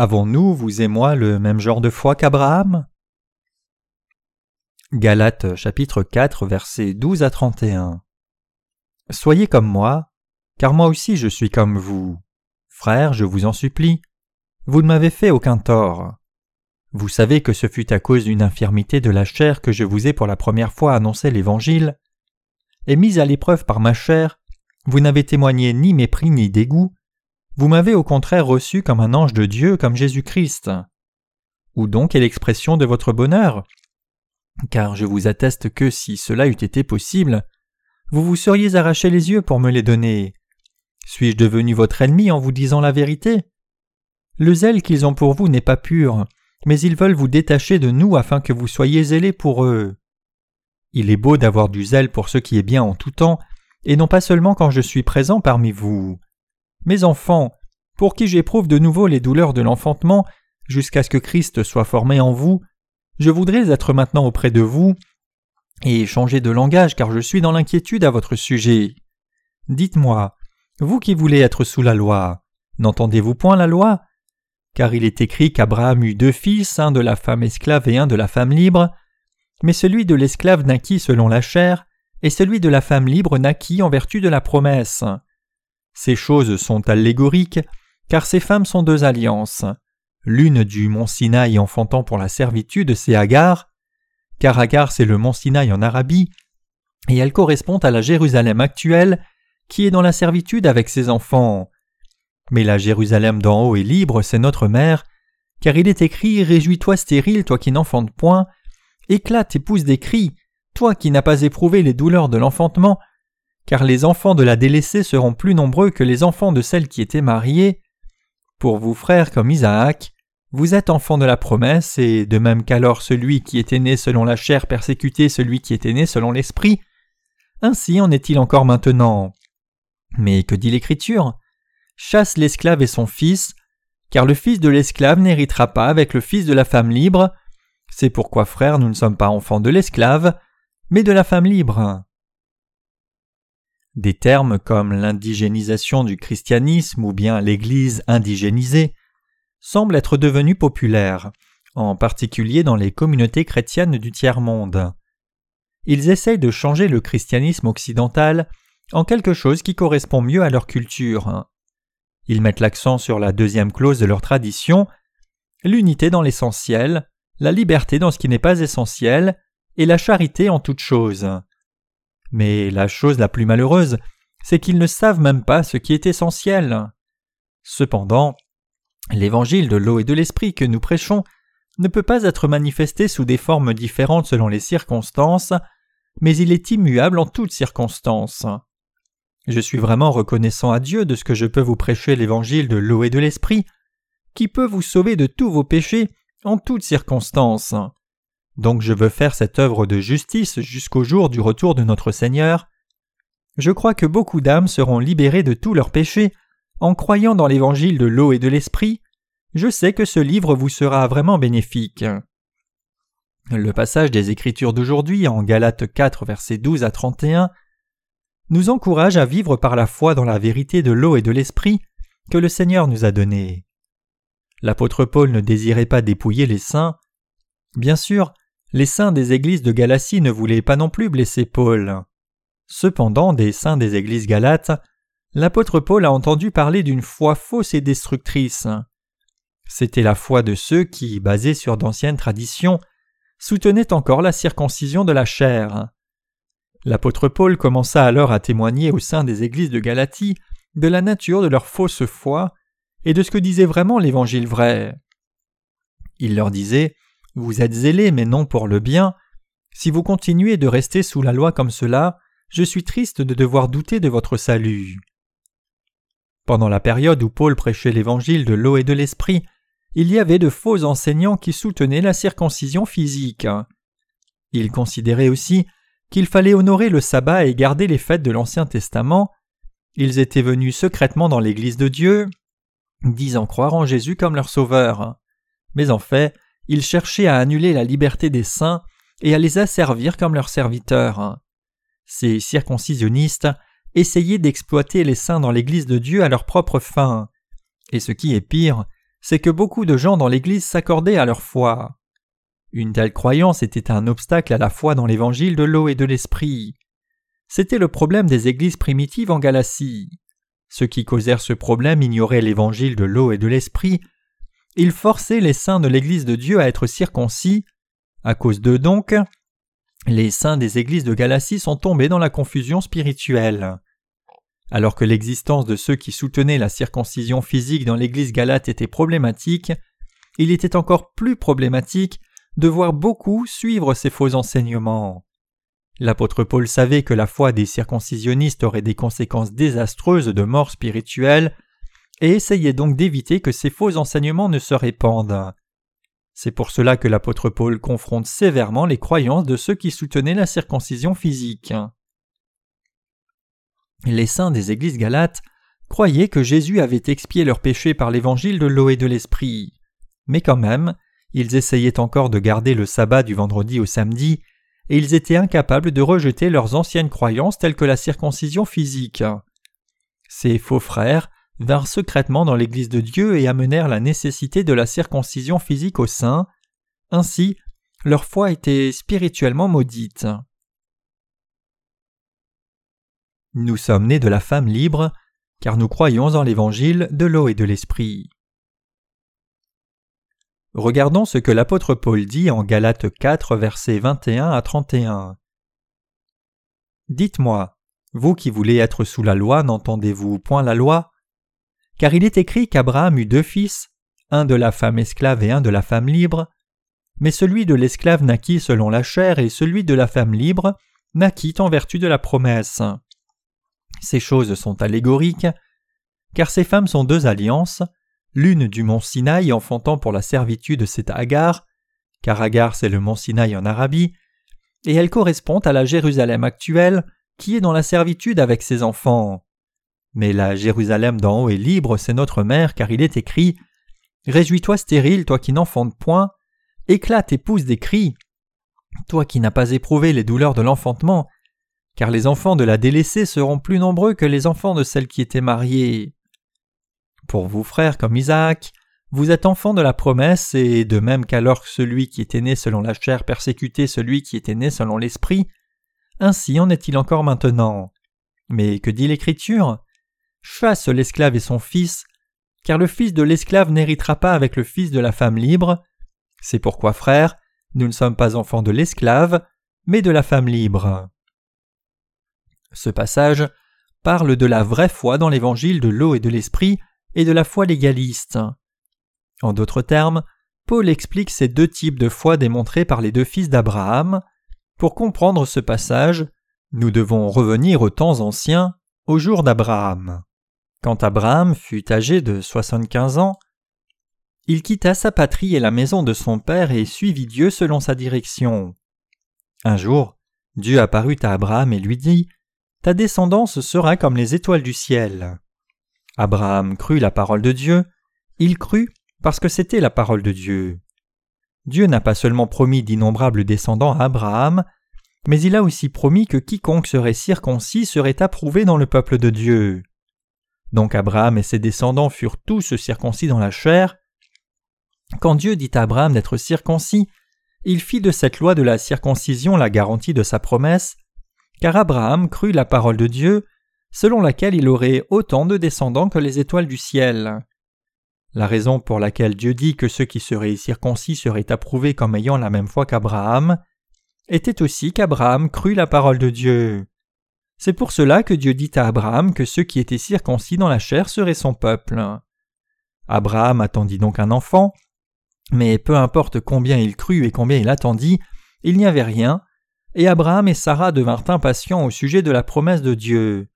Avons-nous, vous et moi, le même genre de foi qu'Abraham? Galates chapitre 4 versets 12 à 31 Soyez comme moi, car moi aussi je suis comme vous. Frères, je vous en supplie, vous ne m'avez fait aucun tort. Vous savez que ce fut à cause d'une infirmité de la chair que je vous ai pour la première fois annoncé l'Évangile. Et mis à l'épreuve par ma chair, vous n'avez témoigné ni mépris ni dégoût, vous m'avez au contraire reçu comme un ange de Dieu, comme Jésus-Christ. Où donc est l'expression de votre bonheur Car je vous atteste que si cela eût été possible, vous vous seriez arraché les yeux pour me les donner. Suis-je devenu votre ennemi en vous disant la vérité? Le zèle qu'ils ont pour vous n'est pas pur, mais ils veulent vous détacher de nous afin que vous soyez zélés pour eux. Il est beau d'avoir du zèle pour ce qui est bien en tout temps, et non pas seulement quand je suis présent parmi vous. Mes enfants, pour qui j'éprouve de nouveau les douleurs de l'enfantement, jusqu'à ce que Christ soit formé en vous, je voudrais être maintenant auprès de vous et changer de langage car je suis dans l'inquiétude à votre sujet. Dites-moi, vous qui voulez être sous la loi, n'entendez-vous point la loi? Car il est écrit qu'Abraham eut deux fils, un de la femme esclave et un de la femme libre, mais celui de l'esclave naquit selon la chair, et celui de la femme libre naquit en vertu de la promesse. Ces choses sont allégoriques, car ces femmes sont deux alliances. L'une du mont Sinaï enfantant pour la servitude, c'est Agar, car Agar c'est le mont Sinaï en Arabie, et elle correspond à la Jérusalem actuelle, qui est dans la servitude avec ses enfants. Mais la Jérusalem d'en haut est libre, c'est notre mère, car il est écrit Réjouis-toi stérile, toi qui n'enfantes point, éclate et pousse des cris, toi qui n'as pas éprouvé les douleurs de l'enfantement, car les enfants de la délaissée seront plus nombreux que les enfants de celle qui était mariée. Pour vous frères comme Isaac, vous êtes enfants de la promesse, et de même qu'alors celui qui était né selon la chair persécutait celui qui était né selon l'esprit, ainsi en est-il encore maintenant. Mais que dit l'Écriture? Chasse l'esclave et son fils, car le fils de l'esclave n'héritera pas avec le fils de la femme libre. C'est pourquoi, frères, nous ne sommes pas enfants de l'esclave, mais de la femme libre. Des termes comme l'indigénisation du christianisme ou bien l'Église indigénisée semblent être devenus populaires, en particulier dans les communautés chrétiennes du tiers-monde. Ils essayent de changer le christianisme occidental en quelque chose qui correspond mieux à leur culture. Ils mettent l'accent sur la deuxième clause de leur tradition, l'unité dans l'essentiel, la liberté dans ce qui n'est pas essentiel, et la charité en toute chose. Mais la chose la plus malheureuse, c'est qu'ils ne savent même pas ce qui est essentiel. Cependant, l'évangile de l'eau et de l'esprit que nous prêchons ne peut pas être manifesté sous des formes différentes selon les circonstances, mais il est immuable en toutes circonstances. Je suis vraiment reconnaissant à Dieu de ce que je peux vous prêcher l'évangile de l'eau et de l'esprit, qui peut vous sauver de tous vos péchés en toutes circonstances. Donc je veux faire cette œuvre de justice jusqu'au jour du retour de notre Seigneur. Je crois que beaucoup d'âmes seront libérées de tous leurs péchés en croyant dans l'évangile de l'eau et de l'esprit. Je sais que ce livre vous sera vraiment bénéfique. Le passage des Écritures d'aujourd'hui en Galates 4 versets 12 à 31 nous encourage à vivre par la foi dans la vérité de l'eau et de l'esprit que le Seigneur nous a donnée. L'apôtre Paul ne désirait pas dépouiller les saints. Bien sûr, les saints des églises de Galatie ne voulaient pas non plus blesser Paul. Cependant, des saints des églises galates, l'apôtre Paul a entendu parler d'une foi fausse et destructrice. C'était la foi de ceux qui, basés sur d'anciennes traditions, soutenaient encore la circoncision de la chair. L'apôtre Paul commença alors à témoigner au sein des églises de Galatie de la nature de leur fausse foi et de ce que disait vraiment l'évangile vrai. Il leur disait Vous êtes zélés, mais non pour le bien. Si vous continuez de rester sous la loi comme cela, je suis triste de devoir douter de votre salut. Pendant la période où Paul prêchait l'évangile de l'eau et de l'esprit, il y avait de faux enseignants qui soutenaient la circoncision physique. Il considérait aussi qu'il fallait honorer le sabbat et garder les fêtes de l'Ancien Testament. Ils étaient venus secrètement dans l'Église de Dieu, disant croire en Jésus comme leur sauveur. Mais en fait, ils cherchaient à annuler la liberté des saints et à les asservir comme leurs serviteurs. Ces circoncisionnistes essayaient d'exploiter les saints dans l'Église de Dieu à leur propre fin. Et ce qui est pire, c'est que beaucoup de gens dans l'Église s'accordaient à leur foi. Une telle croyance était un obstacle à la foi dans l'évangile de l'eau et de l'esprit. C'était le problème des églises primitives en Galatie. Ceux qui causèrent ce problème ignoraient l'évangile de l'eau et de l'esprit. Ils forçaient les saints de l'Église de Dieu à être circoncis. À cause d'eux donc, les saints des églises de Galatie sont tombés dans la confusion spirituelle. Alors que l'existence de ceux qui soutenaient la circoncision physique dans l'Église galate était problématique, il était encore plus problématique de voir beaucoup suivre ces faux enseignements. L'apôtre Paul savait que la foi des circoncisionnistes aurait des conséquences désastreuses de mort spirituelle, et essayait donc d'éviter que ces faux enseignements ne se répandent. C'est pour cela que l'apôtre Paul confronte sévèrement les croyances de ceux qui soutenaient la circoncision physique. Les saints des églises galates croyaient que Jésus avait expié leurs péchés par l'évangile de l'eau et de l'esprit. Mais quand même, ils essayaient encore de garder le sabbat du vendredi au samedi, et ils étaient incapables de rejeter leurs anciennes croyances telles que la circoncision physique. Ces faux frères vinrent secrètement dans l'Église de Dieu et amenèrent la nécessité de la circoncision physique au sein. Ainsi, leur foi était spirituellement maudite. Nous sommes nés de la femme libre, car nous croyons en l'Évangile de l'eau et de l'Esprit. Regardons ce que l'apôtre Paul dit en Galates 4, versets 21 à 31. Dites-moi, vous qui voulez être sous la loi, n'entendez-vous point la loi? Car il est écrit qu'Abraham eut deux fils, un de la femme esclave et un de la femme libre, mais celui de l'esclave naquit selon la chair et celui de la femme libre naquit en vertu de la promesse. Ces choses sont allégoriques, car ces femmes sont deux alliances, l'une du mont Sinaï enfantant pour la servitude cette Agar, car Agar c'est le mont Sinaï en Arabie, et elle correspond à la Jérusalem actuelle qui est dans la servitude avec ses enfants. Mais la Jérusalem d'en haut est libre, c'est notre mère, car il est écrit Réjouis-toi stérile, toi qui n'enfantes point, éclate et pousse des cris, toi qui n'as pas éprouvé les douleurs de l'enfantement, car les enfants de la délaissée seront plus nombreux que les enfants de celle qui était mariée. Pour vous, frères, comme Isaac, vous êtes enfants de la promesse, et de même qu'alors celui qui était né selon la chair persécutait celui qui était né selon l'esprit, ainsi en est-il encore maintenant. Mais que dit l'Écriture? Chasse l'esclave et son fils, car le fils de l'esclave n'héritera pas avec le fils de la femme libre. C'est pourquoi, frères, nous ne sommes pas enfants de l'esclave, mais de la femme libre. Ce passage parle de la vraie foi dans l'évangile de l'eau et de l'esprit, et de la foi légaliste. En d'autres termes, Paul explique ces deux types de foi démontrés par les deux fils d'Abraham. Pour comprendre ce passage, nous devons revenir aux temps anciens, au jour d'Abraham. Quand Abraham fut âgé de soixante-quinze ans, il quitta sa patrie et la maison de son père et suivit Dieu selon sa direction. Un jour, Dieu apparut à Abraham et lui dit Ta descendance sera comme les étoiles du ciel. Abraham crut la parole de Dieu, il crut parce que c'était la parole de Dieu. Dieu n'a pas seulement promis d'innombrables descendants à Abraham, mais il a aussi promis que quiconque serait circoncis serait approuvé dans le peuple de Dieu. Donc Abraham et ses descendants furent tous circoncis dans la chair. Quand Dieu dit à Abraham d'être circoncis, il fit de cette loi de la circoncision la garantie de sa promesse, car Abraham crut la parole de Dieu, selon laquelle il aurait autant de descendants que les étoiles du ciel. La raison pour laquelle Dieu dit que ceux qui seraient circoncis seraient approuvés comme ayant la même foi qu'Abraham était aussi qu'Abraham crut la parole de Dieu. C'est pour cela que Dieu dit à Abraham que ceux qui étaient circoncis dans la chair seraient son peuple. Abraham attendit donc un enfant, mais peu importe combien il crut et combien il attendit, il n'y avait rien, et Abraham et Sarah devinrent impatients au sujet de la promesse de Dieu.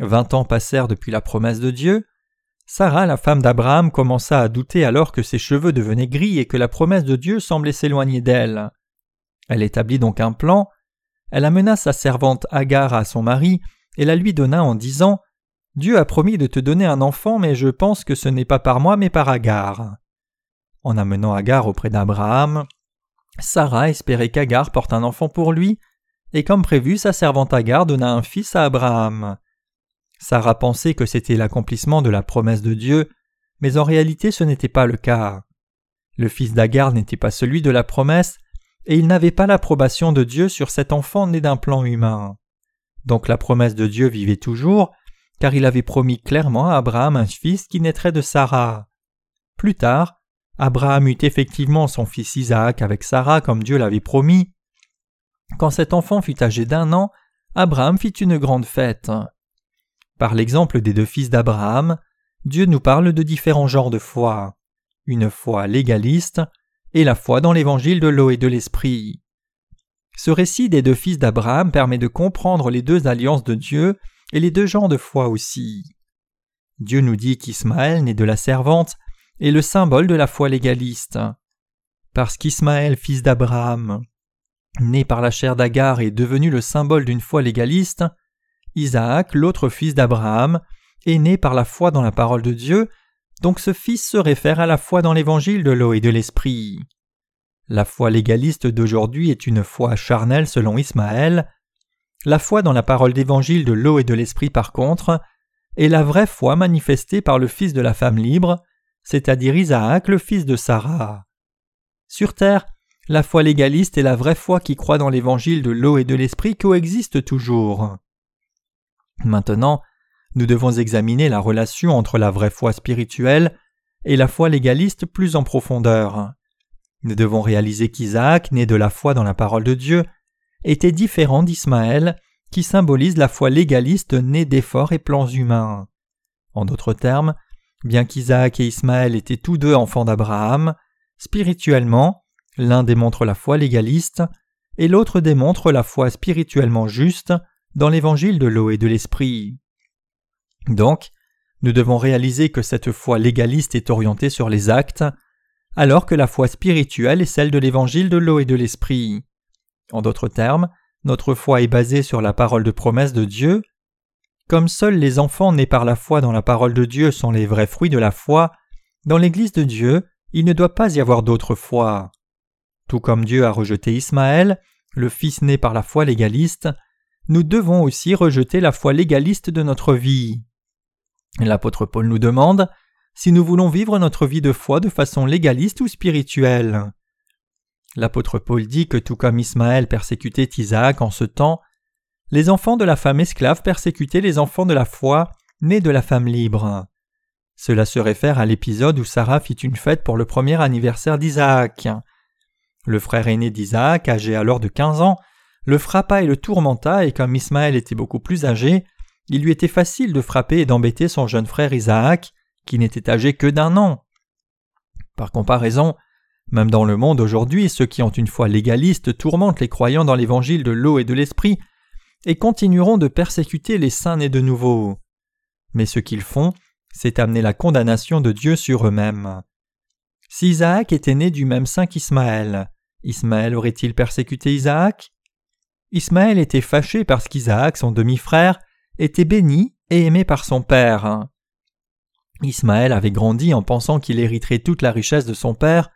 Vingt ans passèrent depuis la promesse de Dieu. Sarah, la femme d'Abraham, commença à douter alors que ses cheveux devenaient gris et que la promesse de Dieu semblait s'éloigner d'elle. Elle établit donc un plan. Elle amena sa servante Agar à son mari et la lui donna en disant Dieu a promis de te donner un enfant, mais je pense que ce n'est pas par moi mais par Agar. En amenant Agar auprès d'Abraham, Sarah espérait qu'Agar porte un enfant pour lui, et comme prévu, sa servante Agar donna un fils à Abraham. Sarah pensait que c'était l'accomplissement de la promesse de Dieu, mais en réalité ce n'était pas le cas. Le fils d'Agar n'était pas celui de la promesse, et il n'avait pas l'approbation de Dieu sur cet enfant né d'un plan humain. Donc la promesse de Dieu vivait toujours, car il avait promis clairement à Abraham un fils qui naîtrait de Sarah. Plus tard, Abraham eut effectivement son fils Isaac avec Sarah comme Dieu l'avait promis. Quand cet enfant fut âgé d'un an, Abraham fit une grande fête. Par l'exemple des deux fils d'Abraham, Dieu nous parle de différents genres de foi. Une foi légaliste et la foi dans l'évangile de l'eau et de l'esprit. Ce récit des deux fils d'Abraham permet de comprendre les deux alliances de Dieu et les deux genres de foi aussi. Dieu nous dit qu'Ismaël, né de la servante, est le symbole de la foi légaliste. Parce qu'Ismaël, fils d'Abraham, né par la chair d'Agar, est devenu le symbole d'une foi légaliste, Isaac, l'autre fils d'Abraham, est né par la foi dans la parole de Dieu, donc ce fils se réfère à la foi dans l'évangile de l'eau et de l'esprit. La foi légaliste d'aujourd'hui est une foi charnelle selon Ismaël. La foi dans la parole d'évangile de l'eau et de l'esprit par contre est la vraie foi manifestée par le fils de la femme libre, c'est-à-dire Isaac, le fils de Sarah. Sur terre, la foi légaliste et la vraie foi qui croit dans l'évangile de l'eau et de l'esprit coexistent toujours. Maintenant, nous devons examiner la relation entre la vraie foi spirituelle et la foi légaliste plus en profondeur. Nous devons réaliser qu'Isaac, né de la foi dans la parole de Dieu, était différent d'Ismaël, qui symbolise la foi légaliste née d'efforts et plans humains. En d'autres termes, bien qu'Isaac et Ismaël étaient tous deux enfants d'Abraham, spirituellement, l'un démontre la foi légaliste et l'autre démontre la foi spirituellement juste dans l'évangile de l'eau et de l'esprit. Donc, nous devons réaliser que cette foi légaliste est orientée sur les actes, alors que la foi spirituelle est celle de l'évangile de l'eau et de l'esprit. En d'autres termes, notre foi est basée sur la parole de promesse de Dieu. Comme seuls les enfants nés par la foi dans la parole de Dieu sont les vrais fruits de la foi, dans l'Église de Dieu, il ne doit pas y avoir d'autre foi. Tout comme Dieu a rejeté Ismaël, le fils né par la foi légaliste, nous devons aussi rejeter la foi légaliste de notre vie. L'apôtre Paul nous demande si nous voulons vivre notre vie de foi de façon légaliste ou spirituelle? L'apôtre Paul dit que tout comme Ismaël persécutait Isaac en ce temps, les enfants de la femme esclave persécutaient les enfants de la foi nés de la femme libre. Cela se réfère à l'épisode où Sarah fit une fête pour le premier anniversaire d'Isaac. Le frère aîné d'Isaac, âgé alors de quinze ans, le frappa et le tourmenta, et comme Ismaël était beaucoup plus âgé, il lui était facile de frapper et d'embêter son jeune frère Isaac, qui n'était âgé que d'un an. Par comparaison, même dans le monde aujourd'hui, ceux qui ont une foi légaliste tourmentent les croyants dans l'évangile de l'eau et de l'esprit, et continueront de persécuter les saints nés de nouveau. Mais ce qu'ils font, c'est amener la condamnation de Dieu sur eux-mêmes. Si Isaac était né du même saint qu'Ismaël, Ismaël aurait-il persécuté Isaac? Ismaël était fâché parce qu'Isaac, son demi-frère, était béni et aimé par son père. Ismaël avait grandi en pensant qu'il hériterait toute la richesse de son père,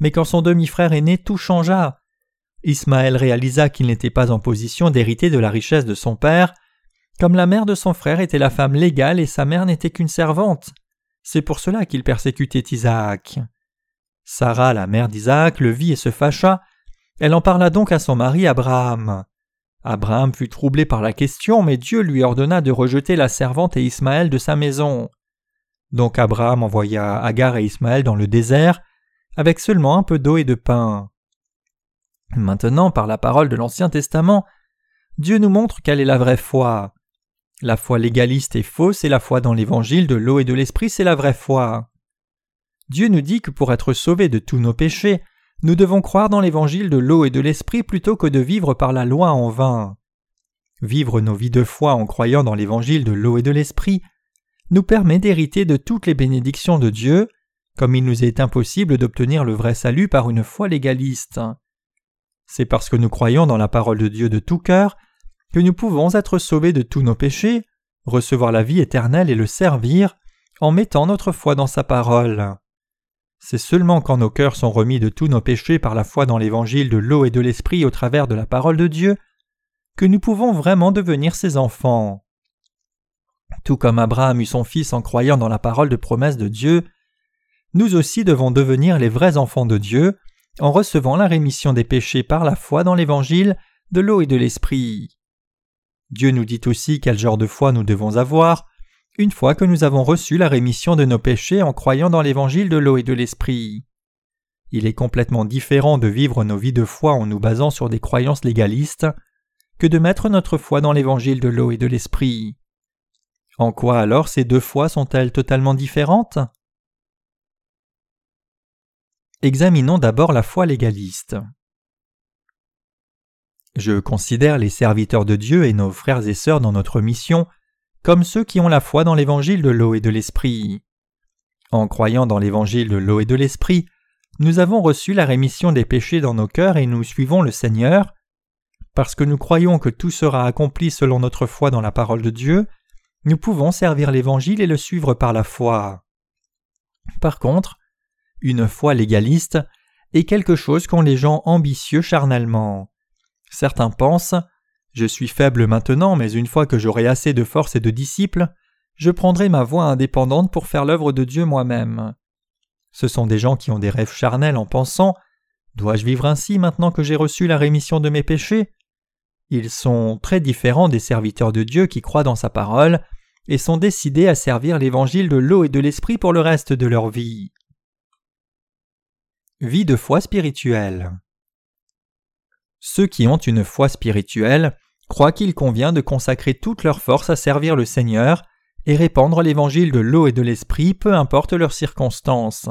mais quand son demi-frère est né, tout changea. Ismaël réalisa qu'il n'était pas en position d'hériter de la richesse de son père, comme la mère de son frère était la femme légale et sa mère n'était qu'une servante. C'est pour cela qu'il persécutait Isaac. Sarah, la mère d'Isaac, le vit et se fâcha. Elle en parla donc à son mari Abraham. Abraham fut troublé par la question, mais Dieu lui ordonna de rejeter la servante et Ismaël de sa maison. Donc Abraham envoya Agar et Ismaël dans le désert, avec seulement un peu d'eau et de pain. Maintenant, par la parole de l'Ancien Testament, Dieu nous montre quelle est la vraie foi. La foi légaliste est fausse et la foi dans l'évangile de l'eau et de l'esprit c'est la vraie foi. Dieu nous dit que pour être sauvés de tous nos péchés, nous devons croire dans l'évangile de l'eau et de l'esprit plutôt que de vivre par la loi en vain. Vivre nos vies de foi en croyant dans l'évangile de l'eau et de l'esprit nous permet d'hériter de toutes les bénédictions de Dieu, comme il nous est impossible d'obtenir le vrai salut par une foi légaliste. C'est parce que nous croyons dans la parole de Dieu de tout cœur que nous pouvons être sauvés de tous nos péchés, recevoir la vie éternelle et le servir en mettant notre foi dans sa parole. C'est seulement quand nos cœurs sont remis de tous nos péchés par la foi dans l'évangile de l'eau et de l'esprit au travers de la parole de Dieu que nous pouvons vraiment devenir ses enfants. Tout comme Abraham eut son fils en croyant dans la parole de promesse de Dieu, nous aussi devons devenir les vrais enfants de Dieu en recevant la rémission des péchés par la foi dans l'Évangile de l'eau et de l'Esprit. Dieu nous dit aussi quel genre de foi nous devons avoir une fois que nous avons reçu la rémission de nos péchés en croyant dans l'Évangile de l'eau et de l'Esprit. Il est complètement différent de vivre nos vies de foi en nous basant sur des croyances légalistes que de mettre notre foi dans l'Évangile de l'eau et de l'Esprit. En quoi alors ces deux foi sont-elles totalement différentes? Examinons d'abord la foi légaliste. Je considère les serviteurs de Dieu et nos frères et sœurs dans notre mission comme ceux qui ont la foi dans l'évangile de l'eau et de l'esprit. En croyant dans l'évangile de l'eau et de l'esprit, nous avons reçu la rémission des péchés dans nos cœurs et nous suivons le Seigneur. Parce que nous croyons que tout sera accompli selon notre foi dans la parole de Dieu, nous pouvons servir l'Évangile et le suivre par la foi. Par contre, une foi légaliste est quelque chose qu'ont les gens ambitieux charnellement. Certains pensent Je suis faible maintenant, mais une fois que j'aurai assez de force et de disciples, je prendrai ma voie indépendante pour faire l'œuvre de Dieu moi-même. Ce sont des gens qui ont des rêves charnels en pensant Dois-je vivre ainsi maintenant que j'ai reçu la rémission de mes péchés? Ils sont très différents des serviteurs de Dieu qui croient dans sa parole et sont décidés à servir l'évangile de l'eau et de l'esprit pour le reste de leur vie. Vie de foi spirituelle. Ceux qui ont une foi spirituelle croient qu'il convient de consacrer toute leur force à servir le Seigneur et répandre l'évangile de l'eau et de l'esprit peu importe leurs circonstances.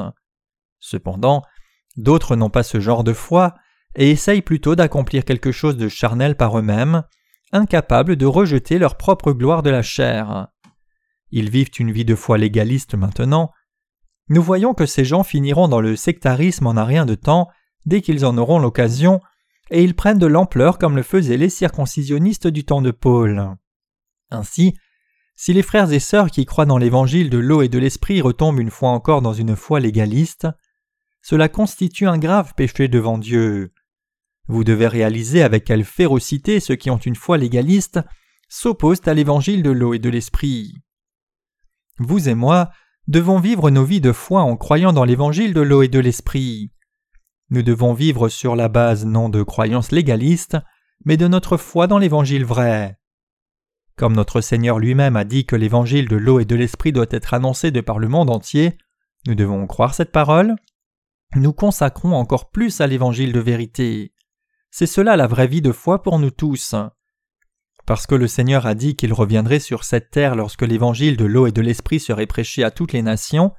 Cependant, d'autres n'ont pas ce genre de foi et essayent plutôt d'accomplir quelque chose de charnel par eux-mêmes, incapables de rejeter leur propre gloire de la chair. Ils vivent une vie de foi légaliste maintenant, nous voyons que ces gens finiront dans le sectarisme en un rien de temps, dès qu'ils en auront l'occasion, et ils prennent de l'ampleur comme le faisaient les circoncisionnistes du temps de Paul. Ainsi, si les frères et sœurs qui croient dans l'évangile de l'eau et de l'esprit retombent une fois encore dans une foi légaliste, cela constitue un grave péché devant Dieu. Vous devez réaliser avec quelle férocité ceux qui ont une foi légaliste s'opposent à l'évangile de l'eau et de l'esprit. Vous et moi, devons vivre nos vies de foi en croyant dans l'évangile de l'eau et de l'esprit. Nous devons vivre sur la base non de croyances légalistes, mais de notre foi dans l'évangile vrai. Comme notre Seigneur lui-même a dit que l'évangile de l'eau et de l'esprit doit être annoncé de par le monde entier, nous devons croire cette parole. Nous consacrons encore plus à l'évangile de vérité. C'est cela la vraie vie de foi pour nous tous. Parce que le Seigneur a dit qu'il reviendrait sur cette terre lorsque l'évangile de l'eau et de l'esprit serait prêché à toutes les nations,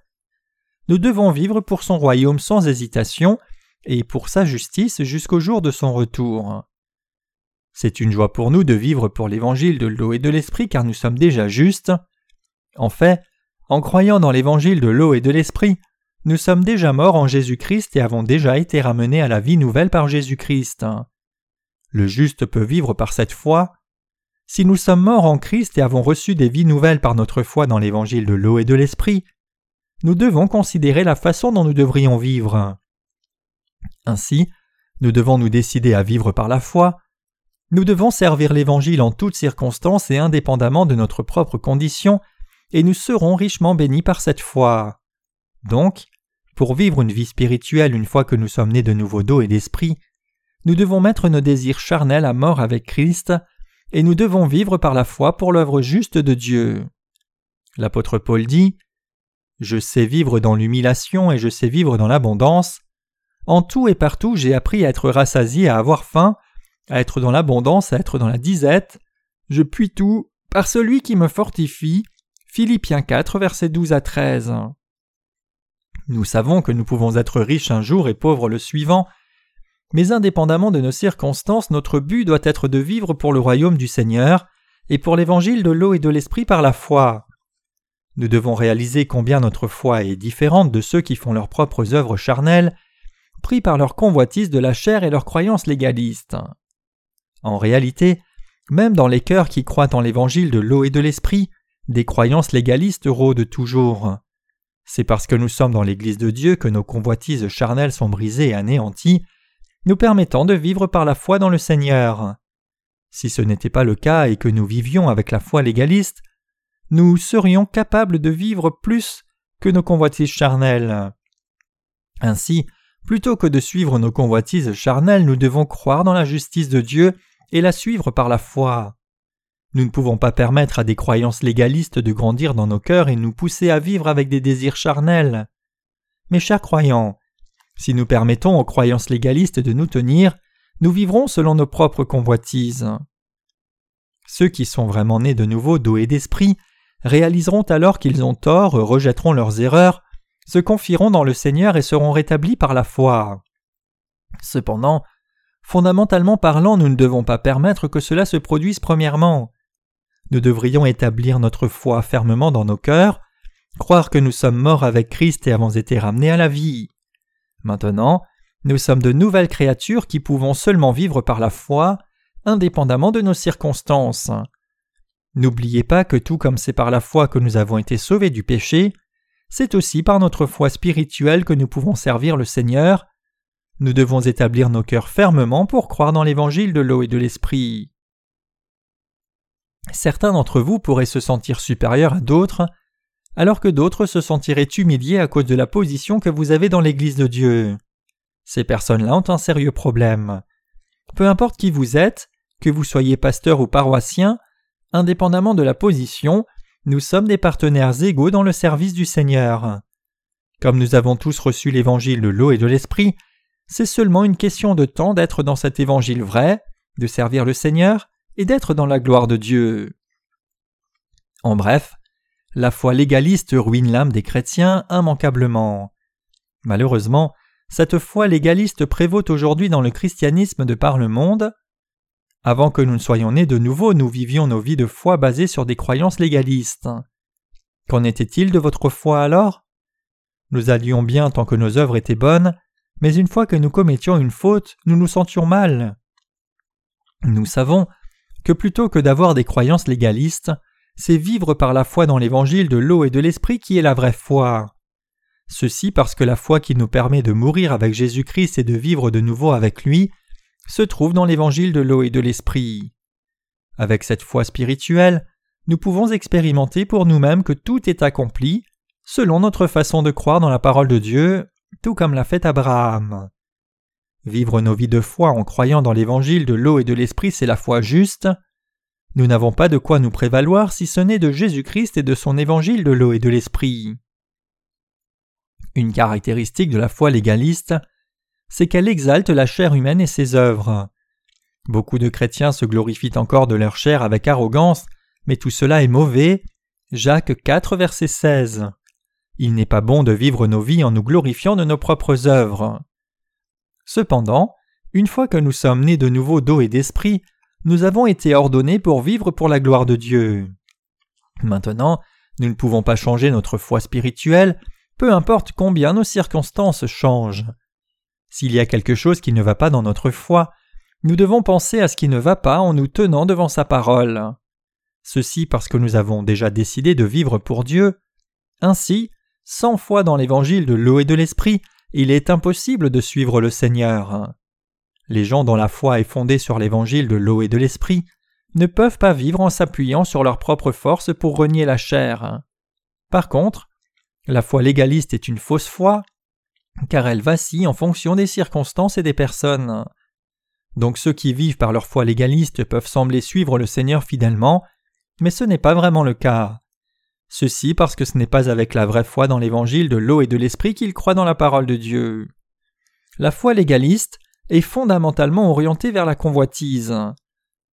nous devons vivre pour son royaume sans hésitation et pour sa justice jusqu'au jour de son retour. C'est une joie pour nous de vivre pour l'évangile de l'eau et de l'esprit car nous sommes déjà justes. En fait, en croyant dans l'évangile de l'eau et de l'esprit, nous sommes déjà morts en Jésus-Christ et avons déjà été ramenés à la vie nouvelle par Jésus-Christ. Le juste peut vivre par cette foi, si nous sommes morts en Christ et avons reçu des vies nouvelles par notre foi dans l'évangile de l'eau et de l'esprit, nous devons considérer la façon dont nous devrions vivre. Ainsi, nous devons nous décider à vivre par la foi, nous devons servir l'Évangile en toutes circonstances et indépendamment de notre propre condition, et nous serons richement bénis par cette foi. Donc, pour vivre une vie spirituelle une fois que nous sommes nés de nouveau d'eau et d'esprit, nous devons mettre nos désirs charnels à mort avec Christ et nous devons vivre par la foi pour l'œuvre juste de Dieu. L'apôtre Paul dit Je sais vivre dans l'humiliation et je sais vivre dans l'abondance. En tout et partout j'ai appris à être rassasié, à avoir faim, à être dans l'abondance, à être dans la disette. Je puis tout par celui qui me fortifie. Philippiens 4, versets 12 à 13. Nous savons que nous pouvons être riches un jour et pauvres le suivant, mais indépendamment de nos circonstances, notre but doit être de vivre pour le royaume du Seigneur et pour l'évangile de l'eau et de l'esprit par la foi. Nous devons réaliser combien notre foi est différente de ceux qui font leurs propres œuvres charnelles, pris par leur convoitise de la chair et leurs croyances légalistes. En réalité, même dans les cœurs qui croient en l'évangile de l'eau et de l'esprit, des croyances légalistes rôdent toujours. C'est parce que nous sommes dans l'Église de Dieu que nos convoitises charnelles sont brisées et anéanties, nous permettant de vivre par la foi dans le Seigneur. Si ce n'était pas le cas et que nous vivions avec la foi légaliste, nous serions capables de vivre plus que nos convoitises charnelles. Ainsi, plutôt que de suivre nos convoitises charnelles, nous devons croire dans la justice de Dieu et la suivre par la foi. Nous ne pouvons pas permettre à des croyances légalistes de grandir dans nos cœurs et nous pousser à vivre avec des désirs charnels. Mes chers croyants, si nous permettons aux croyances légalistes de nous tenir, nous vivrons selon nos propres convoitises. Ceux qui sont vraiment nés de nouveau d'eau et d'esprit réaliseront alors qu'ils ont tort, rejetteront leurs erreurs, se confieront dans le Seigneur et seront rétablis par la foi. Cependant, fondamentalement parlant, nous ne devons pas permettre que cela se produise premièrement. Nous devrions établir notre foi fermement dans nos cœurs, croire que nous sommes morts avec Christ et avons été ramenés à la vie. Maintenant, nous sommes de nouvelles créatures qui pouvons seulement vivre par la foi, indépendamment de nos circonstances. N'oubliez pas que tout comme c'est par la foi que nous avons été sauvés du péché, c'est aussi par notre foi spirituelle que nous pouvons servir le Seigneur. Nous devons établir nos cœurs fermement pour croire dans l'évangile de l'eau et de l'esprit. Certains d'entre vous pourraient se sentir supérieurs à d'autres, alors que d'autres se sentiraient humiliés à cause de la position que vous avez dans l'Église de Dieu. Ces personnes-là ont un sérieux problème. Peu importe qui vous êtes, que vous soyez pasteur ou paroissien, indépendamment de la position, nous sommes des partenaires égaux dans le service du Seigneur. Comme nous avons tous reçu l'évangile de l'eau et de l'esprit, c'est seulement une question de temps d'être dans cet évangile vrai, de servir le Seigneur et d'être dans la gloire de Dieu. En bref, la foi légaliste ruine l'âme des chrétiens immanquablement. Malheureusement, cette foi légaliste prévaut aujourd'hui dans le christianisme de par le monde. Avant que nous ne soyons nés de nouveau, nous vivions nos vies de foi basées sur des croyances légalistes. Qu'en était-il de votre foi alors? Nous allions bien tant que nos œuvres étaient bonnes, mais une fois que nous commettions une faute, nous nous sentions mal. Nous savons que plutôt que d'avoir des croyances légalistes, c'est vivre par la foi dans l'évangile de l'eau et de l'esprit qui est la vraie foi. Ceci parce que la foi qui nous permet de mourir avec Jésus-Christ et de vivre de nouveau avec lui se trouve dans l'évangile de l'eau et de l'esprit. Avec cette foi spirituelle, nous pouvons expérimenter pour nous-mêmes que tout est accompli, selon notre façon de croire dans la parole de Dieu, tout comme l'a fait Abraham. Vivre nos vies de foi en croyant dans l'évangile de l'eau et de l'esprit, c'est la foi juste. Nous n'avons pas de quoi nous prévaloir si ce n'est de Jésus-Christ et de son évangile de l'eau et de l'esprit. Une caractéristique de la foi légaliste, c'est qu'elle exalte la chair humaine et ses œuvres. Beaucoup de chrétiens se glorifient encore de leur chair avec arrogance, mais tout cela est mauvais. Jacques 4, verset 16. Il n'est pas bon de vivre nos vies en nous glorifiant de nos propres œuvres. Cependant, une fois que nous sommes nés de nouveau d'eau et d'esprit, nous avons été ordonnés pour vivre pour la gloire de Dieu. Maintenant, nous ne pouvons pas changer notre foi spirituelle, peu importe combien nos circonstances changent. S'il y a quelque chose qui ne va pas dans notre foi, nous devons penser à ce qui ne va pas en nous tenant devant sa parole. Ceci parce que nous avons déjà décidé de vivre pour Dieu. Ainsi, sans foi dans l'évangile de l'eau et de l'esprit, il est impossible de suivre le Seigneur. Les gens dont la foi est fondée sur l'évangile de l'eau et de l'esprit ne peuvent pas vivre en s'appuyant sur leur propre force pour renier la chair. Par contre, la foi légaliste est une fausse foi, car elle vacille en fonction des circonstances et des personnes. Donc ceux qui vivent par leur foi légaliste peuvent sembler suivre le Seigneur fidèlement, mais ce n'est pas vraiment le cas. Ceci parce que ce n'est pas avec la vraie foi dans l'évangile de l'eau et de l'esprit qu'ils croient dans la parole de Dieu. La foi légaliste est fondamentalement orienté vers la convoitise.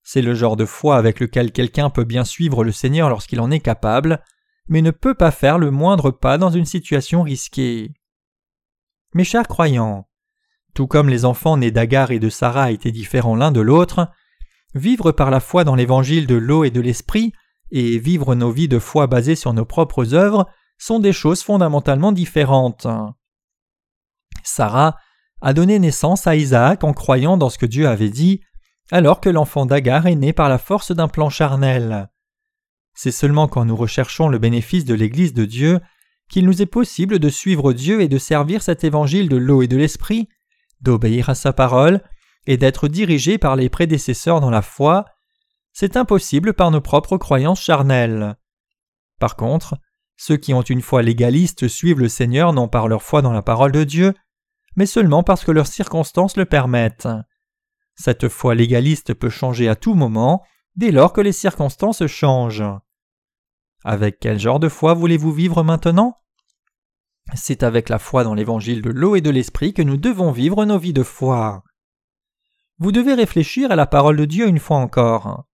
C'est le genre de foi avec lequel quelqu'un peut bien suivre le Seigneur lorsqu'il en est capable, mais ne peut pas faire le moindre pas dans une situation risquée. Mes chers croyants, tout comme les enfants nés d'Agar et de Sarah étaient différents l'un de l'autre, vivre par la foi dans l'évangile de l'eau et de l'esprit et vivre nos vies de foi basées sur nos propres œuvres sont des choses fondamentalement différentes. Sarah a donné naissance à Isaac en croyant dans ce que Dieu avait dit, alors que l'enfant d'Agar est né par la force d'un plan charnel. C'est seulement quand nous recherchons le bénéfice de l'Église de Dieu qu'il nous est possible de suivre Dieu et de servir cet évangile de l'eau et de l'esprit, d'obéir à sa parole et d'être dirigés par les prédécesseurs dans la foi. C'est impossible par nos propres croyances charnelles. Par contre, ceux qui ont une foi légaliste suivent le Seigneur non par leur foi dans la parole de Dieu, mais seulement parce que leurs circonstances le permettent. Cette foi légaliste peut changer à tout moment, dès lors que les circonstances changent. Avec quel genre de foi voulez-vous vivre maintenant? C'est avec la foi dans l'évangile de l'eau et de l'esprit que nous devons vivre nos vies de foi. Vous devez réfléchir à la parole de Dieu une fois encore.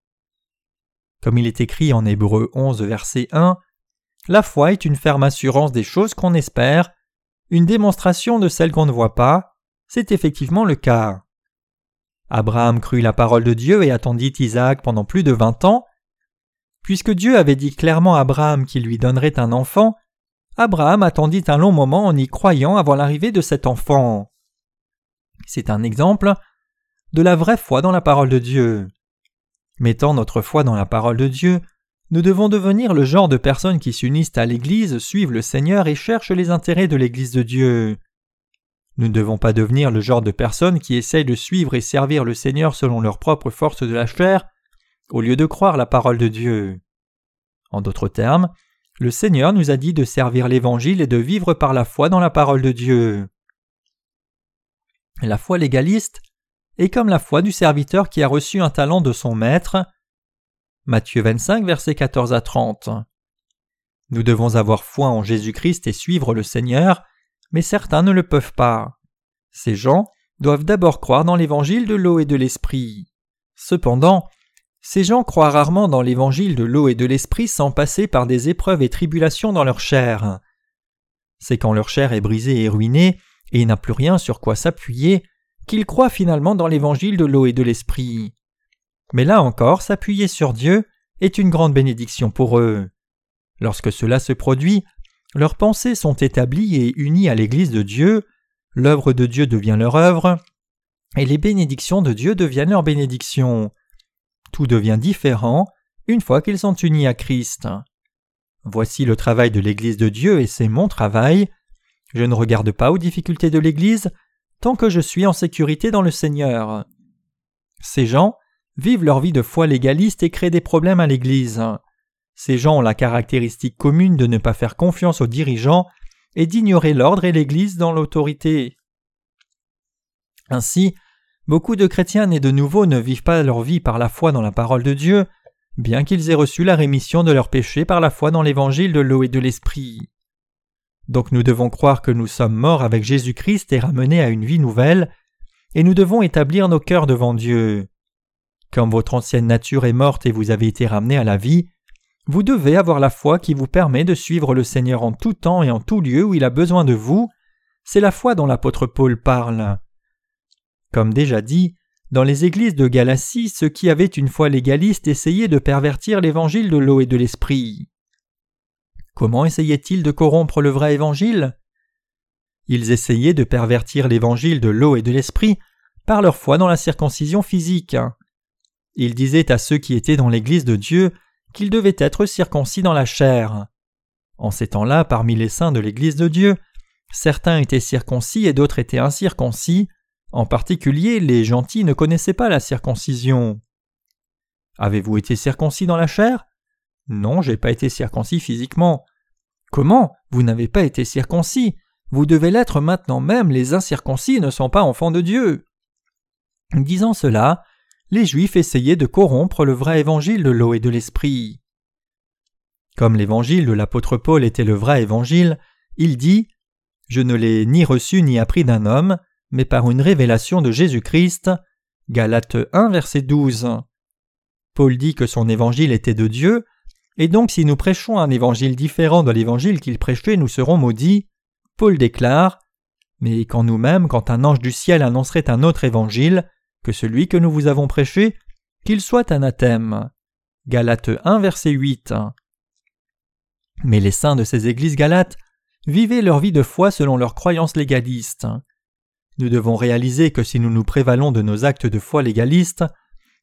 Comme il est écrit en Hébreu 11 verset 1, la foi est une ferme assurance des choses qu'on espère, une démonstration de celles qu'on ne voit pas, c'est effectivement le cas. Abraham crut la parole de Dieu et attendit Isaac pendant plus de vingt ans. Puisque Dieu avait dit clairement à Abraham qu'il lui donnerait un enfant, Abraham attendit un long moment en y croyant avant l'arrivée de cet enfant. C'est un exemple de la vraie foi dans la parole de Dieu. Mettant notre foi dans la parole de Dieu, nous devons devenir le genre de personnes qui s'unissent à l'Église, suivent le Seigneur et cherchent les intérêts de l'Église de Dieu. Nous ne devons pas devenir le genre de personnes qui essayent de suivre et servir le Seigneur selon leur propre force de la chair, au lieu de croire la parole de Dieu. En d'autres termes, le Seigneur nous a dit de servir l'Évangile et de vivre par la foi dans la parole de Dieu. La foi légaliste est comme la foi du serviteur qui a reçu un talent de son maître. Matthieu 25, versets 14 à 30. Nous devons avoir foi en Jésus-Christ et suivre le Seigneur, mais certains ne le peuvent pas. Ces gens doivent d'abord croire dans l'évangile de l'eau et de l'esprit. Cependant, ces gens croient rarement dans l'évangile de l'eau et de l'esprit sans passer par des épreuves et tribulations dans leur chair. C'est quand leur chair est brisée et ruinée, et n'a plus rien sur quoi s'appuyer, qu'ils croient finalement dans l'évangile de l'eau et de l'esprit. Mais là encore, s'appuyer sur Dieu est une grande bénédiction pour eux. Lorsque cela se produit, leurs pensées sont établies et unies à l'Église de Dieu, l'œuvre de Dieu devient leur œuvre, et les bénédictions de Dieu deviennent leurs bénédictions. Tout devient différent une fois qu'ils sont unis à Christ. Voici le travail de l'Église de Dieu et c'est mon travail. Je ne regarde pas aux difficultés de l'Église tant que je suis en sécurité dans le Seigneur. Ces gens vivent leur vie de foi légaliste et créent des problèmes à l'Église. Ces gens ont la caractéristique commune de ne pas faire confiance aux dirigeants et d'ignorer l'ordre et l'Église dans l'autorité. Ainsi, beaucoup de chrétiens nés de nouveau ne vivent pas leur vie par la foi dans la parole de Dieu, bien qu'ils aient reçu la rémission de leurs péchés par la foi dans l'évangile de l'eau et de l'esprit. Donc nous devons croire que nous sommes morts avec Jésus-Christ et ramenés à une vie nouvelle, et nous devons établir nos cœurs devant Dieu. Comme votre ancienne nature est morte et vous avez été ramenés à la vie, vous devez avoir la foi qui vous permet de suivre le Seigneur en tout temps et en tout lieu où il a besoin de vous. C'est la foi dont l'apôtre Paul parle. Comme déjà dit, dans les églises de Galatie, ceux qui avaient une foi légaliste essayaient de pervertir l'évangile de l'eau et de l'esprit. Comment essayaient-ils de corrompre le vrai évangile? Ils essayaient de pervertir l'évangile de l'eau et de l'esprit par leur foi dans la circoncision physique. Ils disaient à ceux qui étaient dans l'Église de Dieu qu'ils devaient être circoncis dans la chair. En ces temps-là, parmi les saints de l'Église de Dieu, certains étaient circoncis et d'autres étaient incirconcis, en particulier les gentils ne connaissaient pas la circoncision. Avez-vous été circoncis dans la chair? Non, j'ai pas été circoncis physiquement. Comment? Vous n'avez pas été circoncis Vous devez l'être maintenant même, les incirconcis ne sont pas enfants de Dieu. Disant cela, les Juifs essayaient de corrompre le vrai évangile de l'eau et de l'esprit. Comme l'évangile de l'apôtre Paul était le vrai évangile, il dit Je ne l'ai ni reçu ni appris d'un homme, mais par une révélation de Jésus-Christ. Galates 1, verset 12. Paul dit que son évangile était de Dieu, et donc si nous prêchons un évangile différent de l'évangile qu'il prêchait, nous serons maudits. Paul déclare Mais quand nous-mêmes, quand un ange du ciel annoncerait un autre évangile, que celui que nous vous avons prêché, qu'il soit anathème. Galates 1, verset 8. Mais les saints de ces églises galates vivaient leur vie de foi selon leurs croyances légalistes. Nous devons réaliser que si nous nous prévalons de nos actes de foi légalistes,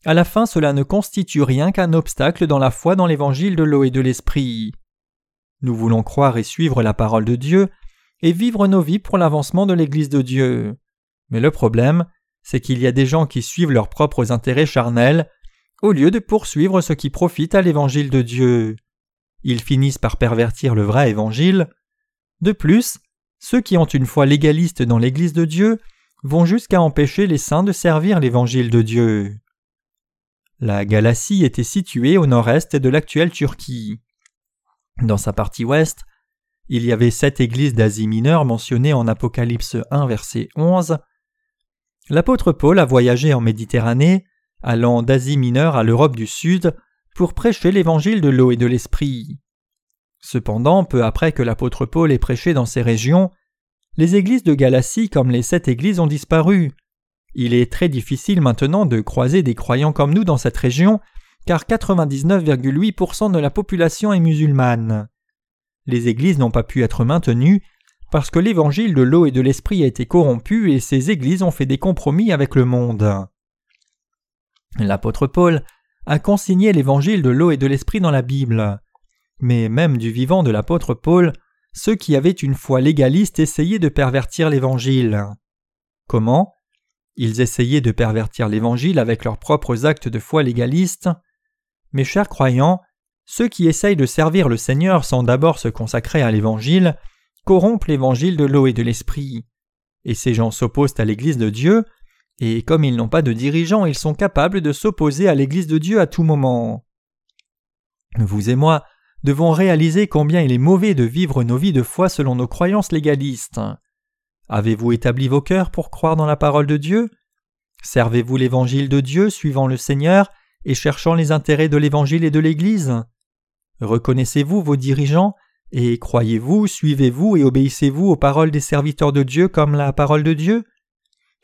à la fin cela ne constitue rien qu'un obstacle dans la foi dans l'évangile de l'eau et de l'esprit. Nous voulons croire et suivre la parole de Dieu et vivre nos vies pour l'avancement de l'Église de Dieu. Mais le problème, c'est qu'il y a des gens qui suivent leurs propres intérêts charnels au lieu de poursuivre ce qui profite à l'évangile de Dieu. Ils finissent par pervertir le vrai évangile. De plus, ceux qui ont une foi légaliste dans l'Église de Dieu vont jusqu'à empêcher les saints de servir l'Évangile de Dieu. La Galatie était située au nord-est de l'actuelle Turquie. Dans sa partie ouest, il y avait sept églises d'Asie mineure mentionnées en Apocalypse 1 verset 11. L'apôtre Paul a voyagé en Méditerranée, allant d'Asie mineure à l'Europe du Sud, pour prêcher l'évangile de l'eau et de l'esprit. Cependant, peu après que l'apôtre Paul ait prêché dans ces régions, les églises de Galatie comme les sept églises ont disparu. Il est très difficile maintenant de croiser des croyants comme nous dans cette région, car 99,8% de la population est musulmane. Les églises n'ont pas pu être maintenues parce que l'évangile de l'eau et de l'esprit a été corrompu et ces églises ont fait des compromis avec le monde. L'apôtre Paul a consigné l'évangile de l'eau et de l'esprit dans la Bible. Mais même du vivant de l'apôtre Paul, ceux qui avaient une foi légaliste essayaient de pervertir l'évangile. Comment? Ils essayaient de pervertir l'Évangile avec leurs propres actes de foi légalistes. Mes chers croyants, ceux qui essayent de servir le Seigneur sans d'abord se consacrer à l'Évangile corrompent l'Évangile de l'eau et de l'Esprit. Et ces gens s'opposent à l'Église de Dieu, et comme ils n'ont pas de dirigeants, ils sont capables de s'opposer à l'Église de Dieu à tout moment. Vous et moi devons réaliser combien il est mauvais de vivre nos vies de foi selon nos croyances légalistes. Avez-vous établi vos cœurs pour croire dans la parole de Dieu? Servez-vous l'évangile de Dieu suivant le Seigneur et cherchant les intérêts de l'évangile et de l'Église? Reconnaissez-vous vos dirigeants et croyez-vous, suivez-vous et obéissez-vous aux paroles des serviteurs de Dieu comme la parole de Dieu?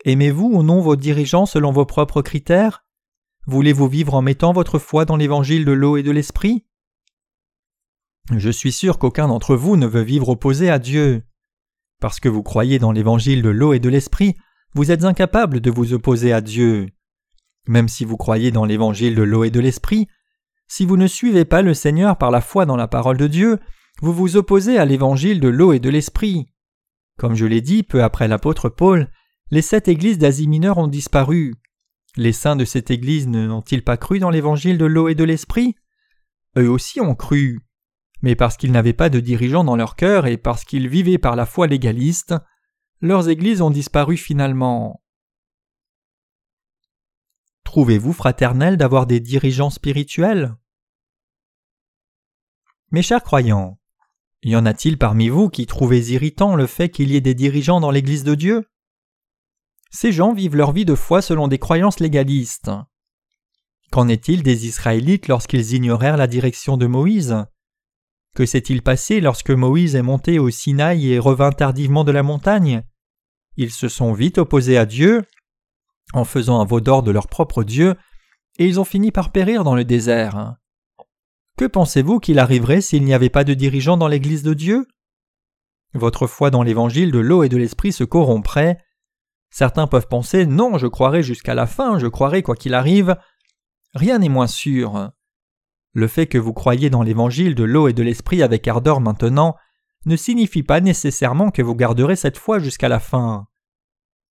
Aimez-vous ou non vos dirigeants selon vos propres critères? Voulez-vous vivre en mettant votre foi dans l'évangile de l'eau et de l'esprit? Je suis sûr qu'aucun d'entre vous ne veut vivre opposé à Dieu. Parce que vous croyez dans l'évangile de l'eau et de l'esprit, vous êtes incapable de vous opposer à Dieu. Même si vous croyez dans l'évangile de l'eau et de l'esprit, si vous ne suivez pas le Seigneur par la foi dans la parole de Dieu, vous vous opposez à l'évangile de l'eau et de l'esprit. Comme je l'ai dit peu après l'apôtre Paul, les sept églises d'Asie mineure ont disparu. Les saints de cette église n'ont-ils pas cru dans l'évangile de l'eau et de l'esprit? Eux aussi ont cru mais parce qu'ils n'avaient pas de dirigeants dans leur cœur et parce qu'ils vivaient par la foi légaliste, leurs églises ont disparu finalement. Trouvez-vous fraternel d'avoir des dirigeants spirituels? Mes chers croyants, y en a-t-il parmi vous qui trouvez irritant le fait qu'il y ait des dirigeants dans l'Église de Dieu? Ces gens vivent leur vie de foi selon des croyances légalistes. Qu'en est-il des Israélites lorsqu'ils ignorèrent la direction de Moïse? Que s'est-il passé lorsque Moïse est monté au Sinaï et revint tardivement de la montagne? Ils se sont vite opposés à Dieu, en faisant un veau d'or de leur propre Dieu, et ils ont fini par périr dans le désert. Que pensez-vous qu'il arriverait s'il n'y avait pas de dirigeants dans l'Église de Dieu? Votre foi dans l'Évangile de l'eau et de l'Esprit se corromprait. Certains peuvent penser Non, je croirai jusqu'à la fin, je croirai quoi qu'il arrive. Rien n'est moins sûr. Le fait que vous croyez dans l'évangile de l'eau et de l'esprit avec ardeur maintenant ne signifie pas nécessairement que vous garderez cette foi jusqu'à la fin.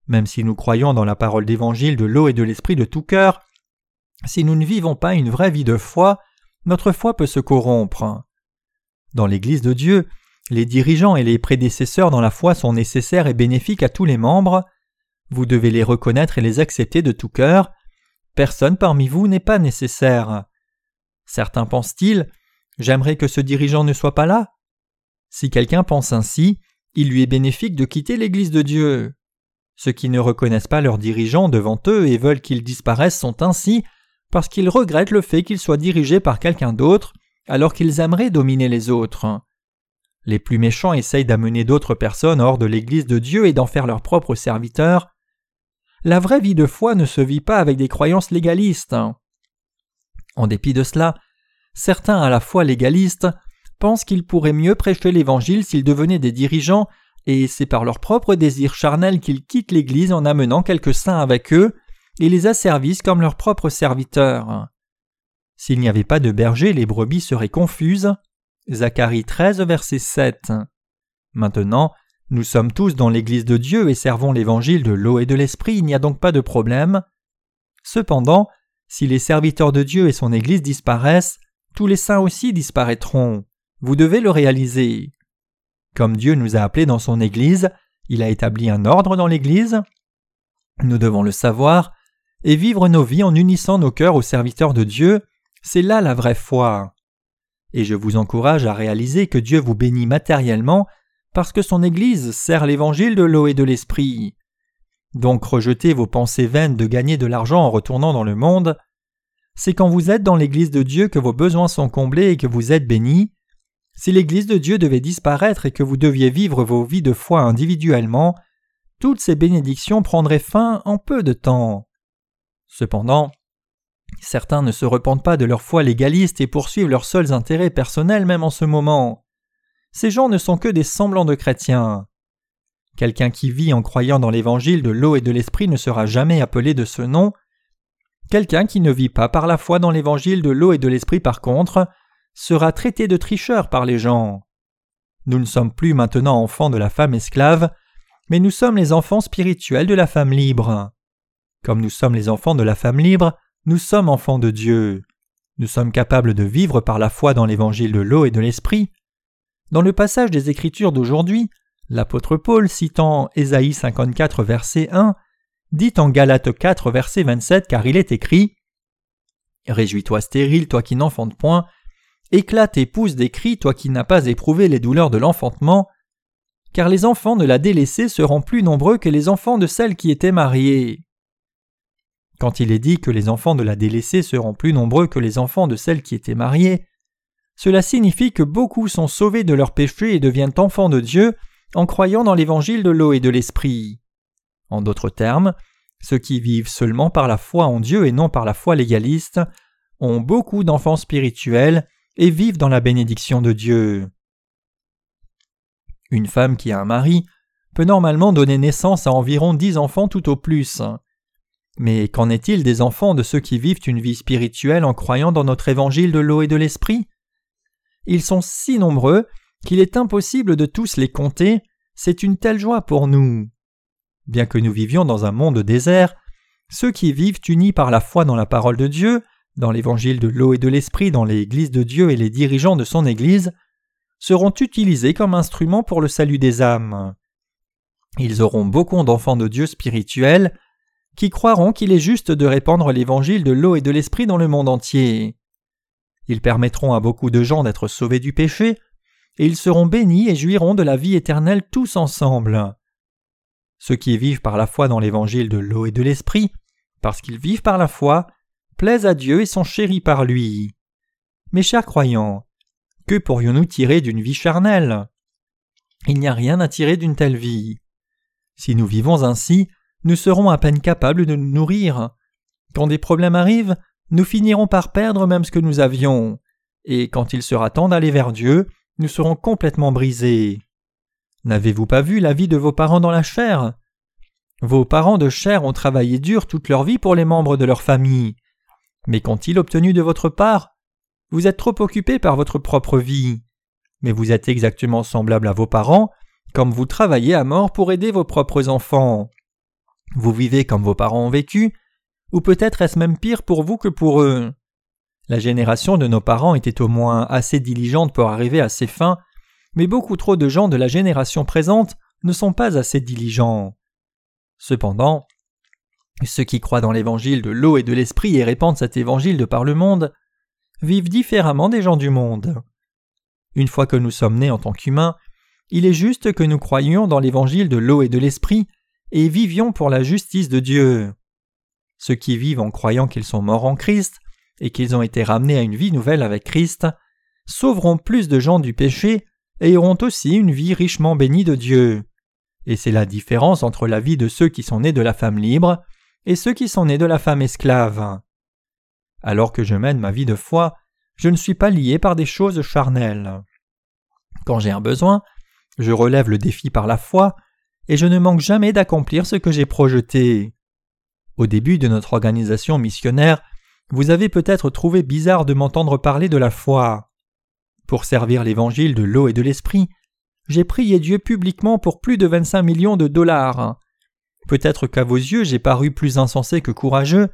Même si nous croyons dans la parole d'évangile de l'eau et de l'esprit de tout cœur, si nous ne vivons pas une vraie vie de foi, notre foi peut se corrompre. Dans l'Église de Dieu, les dirigeants et les prédécesseurs dans la foi sont nécessaires et bénéfiques à tous les membres. Vous devez les reconnaître et les accepter de tout cœur. Personne parmi vous n'est pas nécessaire. Certains pensent-ils J'aimerais que ce dirigeant ne soit pas là Si quelqu'un pense ainsi, il lui est bénéfique de quitter l'Église de Dieu. Ceux qui ne reconnaissent pas leurs dirigeants devant eux et veulent qu'ils disparaissent sont ainsi parce qu'ils regrettent le fait qu'ils soient dirigés par quelqu'un d'autre alors qu'ils aimeraient dominer les autres. Les plus méchants essayent d'amener d'autres personnes hors de l'Église de Dieu et d'en faire leurs propres serviteurs. La vraie vie de foi ne se vit pas avec des croyances légalistes. En dépit de cela, certains à la fois légalistes pensent qu'ils pourraient mieux prêcher l'Évangile s'ils devenaient des dirigeants, et c'est par leur propre désir charnel qu'ils quittent l'Église en amenant quelques saints avec eux et les asservissent comme leurs propres serviteurs. S'il n'y avait pas de berger, les brebis seraient confuses. Zacharie 13, verset 7. Maintenant, nous sommes tous dans l'Église de Dieu et servons l'Évangile de l'eau et de l'Esprit, il n'y a donc pas de problème. Cependant, si les serviteurs de Dieu et son Église disparaissent, tous les saints aussi disparaîtront. Vous devez le réaliser. Comme Dieu nous a appelés dans son Église, il a établi un ordre dans l'Église. Nous devons le savoir et vivre nos vies en unissant nos cœurs aux serviteurs de Dieu, c'est là la vraie foi. Et je vous encourage à réaliser que Dieu vous bénit matériellement parce que son Église sert l'évangile de l'eau et de l'esprit. Donc rejetez vos pensées vaines de gagner de l'argent en retournant dans le monde. C'est quand vous êtes dans l'Église de Dieu que vos besoins sont comblés et que vous êtes bénis. Si l'Église de Dieu devait disparaître et que vous deviez vivre vos vies de foi individuellement, toutes ces bénédictions prendraient fin en peu de temps. Cependant, certains ne se repentent pas de leur foi légaliste et poursuivent leurs seuls intérêts personnels même en ce moment. Ces gens ne sont que des semblants de chrétiens. Quelqu'un qui vit en croyant dans l'évangile de l'eau et de l'esprit ne sera jamais appelé de ce nom. Quelqu'un qui ne vit pas par la foi dans l'évangile de l'eau et de l'esprit par contre sera traité de tricheur par les gens. Nous ne sommes plus maintenant enfants de la femme esclave, mais nous sommes les enfants spirituels de la femme libre. Comme nous sommes les enfants de la femme libre, nous sommes enfants de Dieu. Nous sommes capables de vivre par la foi dans l'évangile de l'eau et de l'esprit. Dans le passage des Écritures d'aujourd'hui, l'apôtre Paul, citant Ésaïe 54, verset 1, dit en Galates 4, verset 27, car il est écrit Réjouis-toi stérile, toi qui n'enfantes point, éclate et pousse des cris, toi qui n'as pas éprouvé les douleurs de l'enfantement, car les enfants de la délaissée seront plus nombreux que les enfants de celle qui était mariée. Quand il est dit que les enfants de la délaissée seront plus nombreux que les enfants de celle qui était mariée, cela signifie que beaucoup sont sauvés de leurs péchés et deviennent enfants de Dieu en croyant dans l'évangile de l'eau et de l'esprit. En d'autres termes, ceux qui vivent seulement par la foi en Dieu et non par la foi légaliste ont beaucoup d'enfants spirituels et vivent dans la bénédiction de Dieu. Une femme qui a un mari peut normalement donner naissance à environ dix enfants tout au plus. Mais qu'en est-il des enfants de ceux qui vivent une vie spirituelle en croyant dans notre évangile de l'eau et de l'esprit? Ils sont si nombreux qu'il est impossible de tous les compter, c'est une telle joie pour nous. Bien que nous vivions dans un monde désert, ceux qui vivent unis par la foi dans la parole de Dieu, dans l'évangile de l'eau et de l'esprit dans l'Église de Dieu et les dirigeants de son Église, seront utilisés comme instruments pour le salut des âmes. Ils auront beaucoup d'enfants de Dieu spirituels qui croiront qu'il est juste de répandre l'évangile de l'eau et de l'esprit dans le monde entier. Ils permettront à beaucoup de gens d'être sauvés du péché, et ils seront bénis et jouiront de la vie éternelle tous ensemble. Ceux qui vivent par la foi dans l'évangile de l'eau et de l'esprit, parce qu'ils vivent par la foi, plaisent à Dieu et sont chéris par lui. Mes chers croyants, que pourrions-nous tirer d'une vie charnelle? Il n'y a rien à tirer d'une telle vie. Si nous vivons ainsi, nous serons à peine capables de nous nourrir. Quand des problèmes arrivent, nous finirons par perdre même ce que nous avions, et quand il sera temps d'aller vers Dieu, nous serons complètement brisés. N'avez-vous pas vu la vie de vos parents dans la chair? Vos parents de chair ont travaillé dur toute leur vie pour les membres de leur famille. Mais qu'ont-ils obtenu de votre part? Vous êtes trop occupé par votre propre vie. Mais vous êtes exactement semblable à vos parents, comme vous travaillez à mort pour aider vos propres enfants. Vous vivez comme vos parents ont vécu, ou peut-être est-ce même pire pour vous que pour eux? La génération de nos parents était au moins assez diligente pour arriver à ses fins, mais beaucoup trop de gens de la génération présente ne sont pas assez diligents. Cependant, ceux qui croient dans l'évangile de l'eau et de l'esprit et répandent cet évangile de par le monde vivent différemment des gens du monde. Une fois que nous sommes nés en tant qu'humains, il est juste que nous croyions dans l'évangile de l'eau et de l'esprit et vivions pour la justice de Dieu. Ceux qui vivent en croyant qu'ils sont morts en Christ et qu'ils ont été ramenés à une vie nouvelle avec Christ sauveront plus de gens du péché et auront aussi une vie richement bénie de Dieu. Et c'est la différence entre la vie de ceux qui sont nés de la femme libre et ceux qui sont nés de la femme esclave. Alors que je mène ma vie de foi, je ne suis pas lié par des choses charnelles. Quand j'ai un besoin, je relève le défi par la foi, et je ne manque jamais d'accomplir ce que j'ai projeté. Au début de notre organisation missionnaire, vous avez peut-être trouvé bizarre de m'entendre parler de la foi. Pour servir l'évangile de l'eau et de l'esprit, j'ai prié Dieu publiquement pour plus de 25 millions de dollars. Peut-être qu'à vos yeux j'ai paru plus insensé que courageux,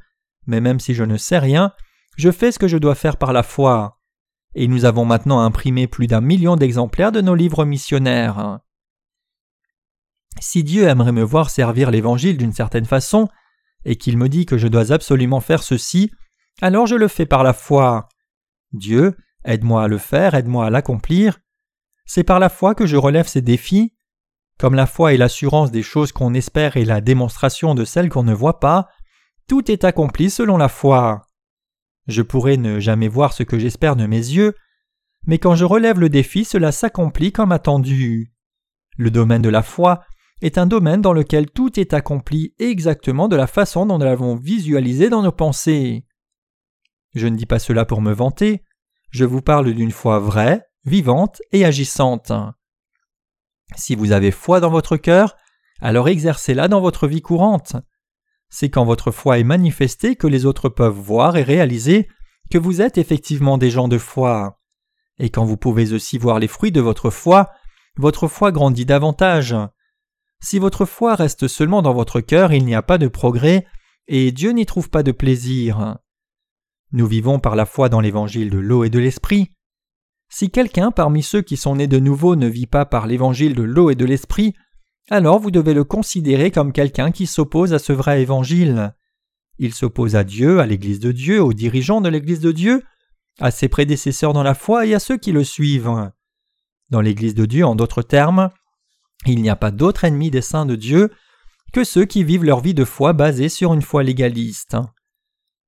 mais même si je ne sais rien, je fais ce que je dois faire par la foi. et nous avons maintenant imprimé plus d'un million d'exemplaires de nos livres missionnaires. Si Dieu aimerait me voir servir l'Évangile d'une certaine façon, et qu'il me dit que je dois absolument faire ceci, alors je le fais par la foi. Dieu, aide-moi à le faire, aide-moi à l'accomplir. C'est par la foi que je relève ces défis. Comme la foi est l'assurance des choses qu'on espère et la démonstration de celles qu'on ne voit pas, tout est accompli selon la foi. Je pourrais ne jamais voir ce que j'espère de mes yeux, mais quand je relève le défi, cela s'accomplit comme attendu. Le domaine de la foi est un domaine dans lequel tout est accompli exactement de la façon dont nous l'avons visualisé dans nos pensées. Je ne dis pas cela pour me vanter, je vous parle d'une foi vraie, vivante et agissante. Si vous avez foi dans votre cœur, alors exercez-la dans votre vie courante. C'est quand votre foi est manifestée que les autres peuvent voir et réaliser que vous êtes effectivement des gens de foi. Et quand vous pouvez aussi voir les fruits de votre foi, votre foi grandit davantage. Si votre foi reste seulement dans votre cœur, il n'y a pas de progrès, et Dieu n'y trouve pas de plaisir. Nous vivons par la foi dans l'évangile de l'eau et de l'esprit. Si quelqu'un parmi ceux qui sont nés de nouveau ne vit pas par l'évangile de l'eau et de l'esprit, alors vous devez le considérer comme quelqu'un qui s'oppose à ce vrai évangile. Il s'oppose à Dieu, à l'Église de Dieu, aux dirigeants de l'Église de Dieu, à ses prédécesseurs dans la foi et à ceux qui le suivent. Dans l'Église de Dieu, en d'autres termes, il n'y a pas d'autre ennemi des saints de Dieu que ceux qui vivent leur vie de foi basée sur une foi légaliste.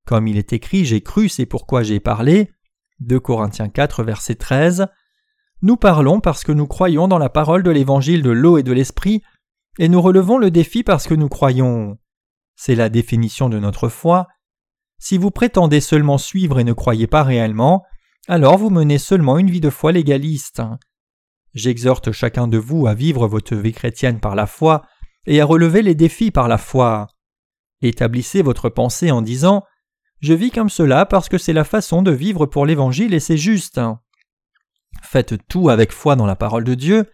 Comme il est écrit J'ai cru, c'est pourquoi j'ai parlé. 2 Corinthiens 4, verset 13. Nous parlons parce que nous croyons dans la parole de l'évangile de l'eau et de l'esprit, et nous relevons le défi parce que nous croyons. C'est la définition de notre foi. Si vous prétendez seulement suivre et ne croyez pas réellement, alors vous menez seulement une vie de foi légaliste. J'exhorte chacun de vous à vivre votre vie chrétienne par la foi et à relever les défis par la foi. Établissez votre pensée en disant Je vis comme cela parce que c'est la façon de vivre pour l'Évangile et c'est juste. Faites tout avec foi dans la parole de Dieu,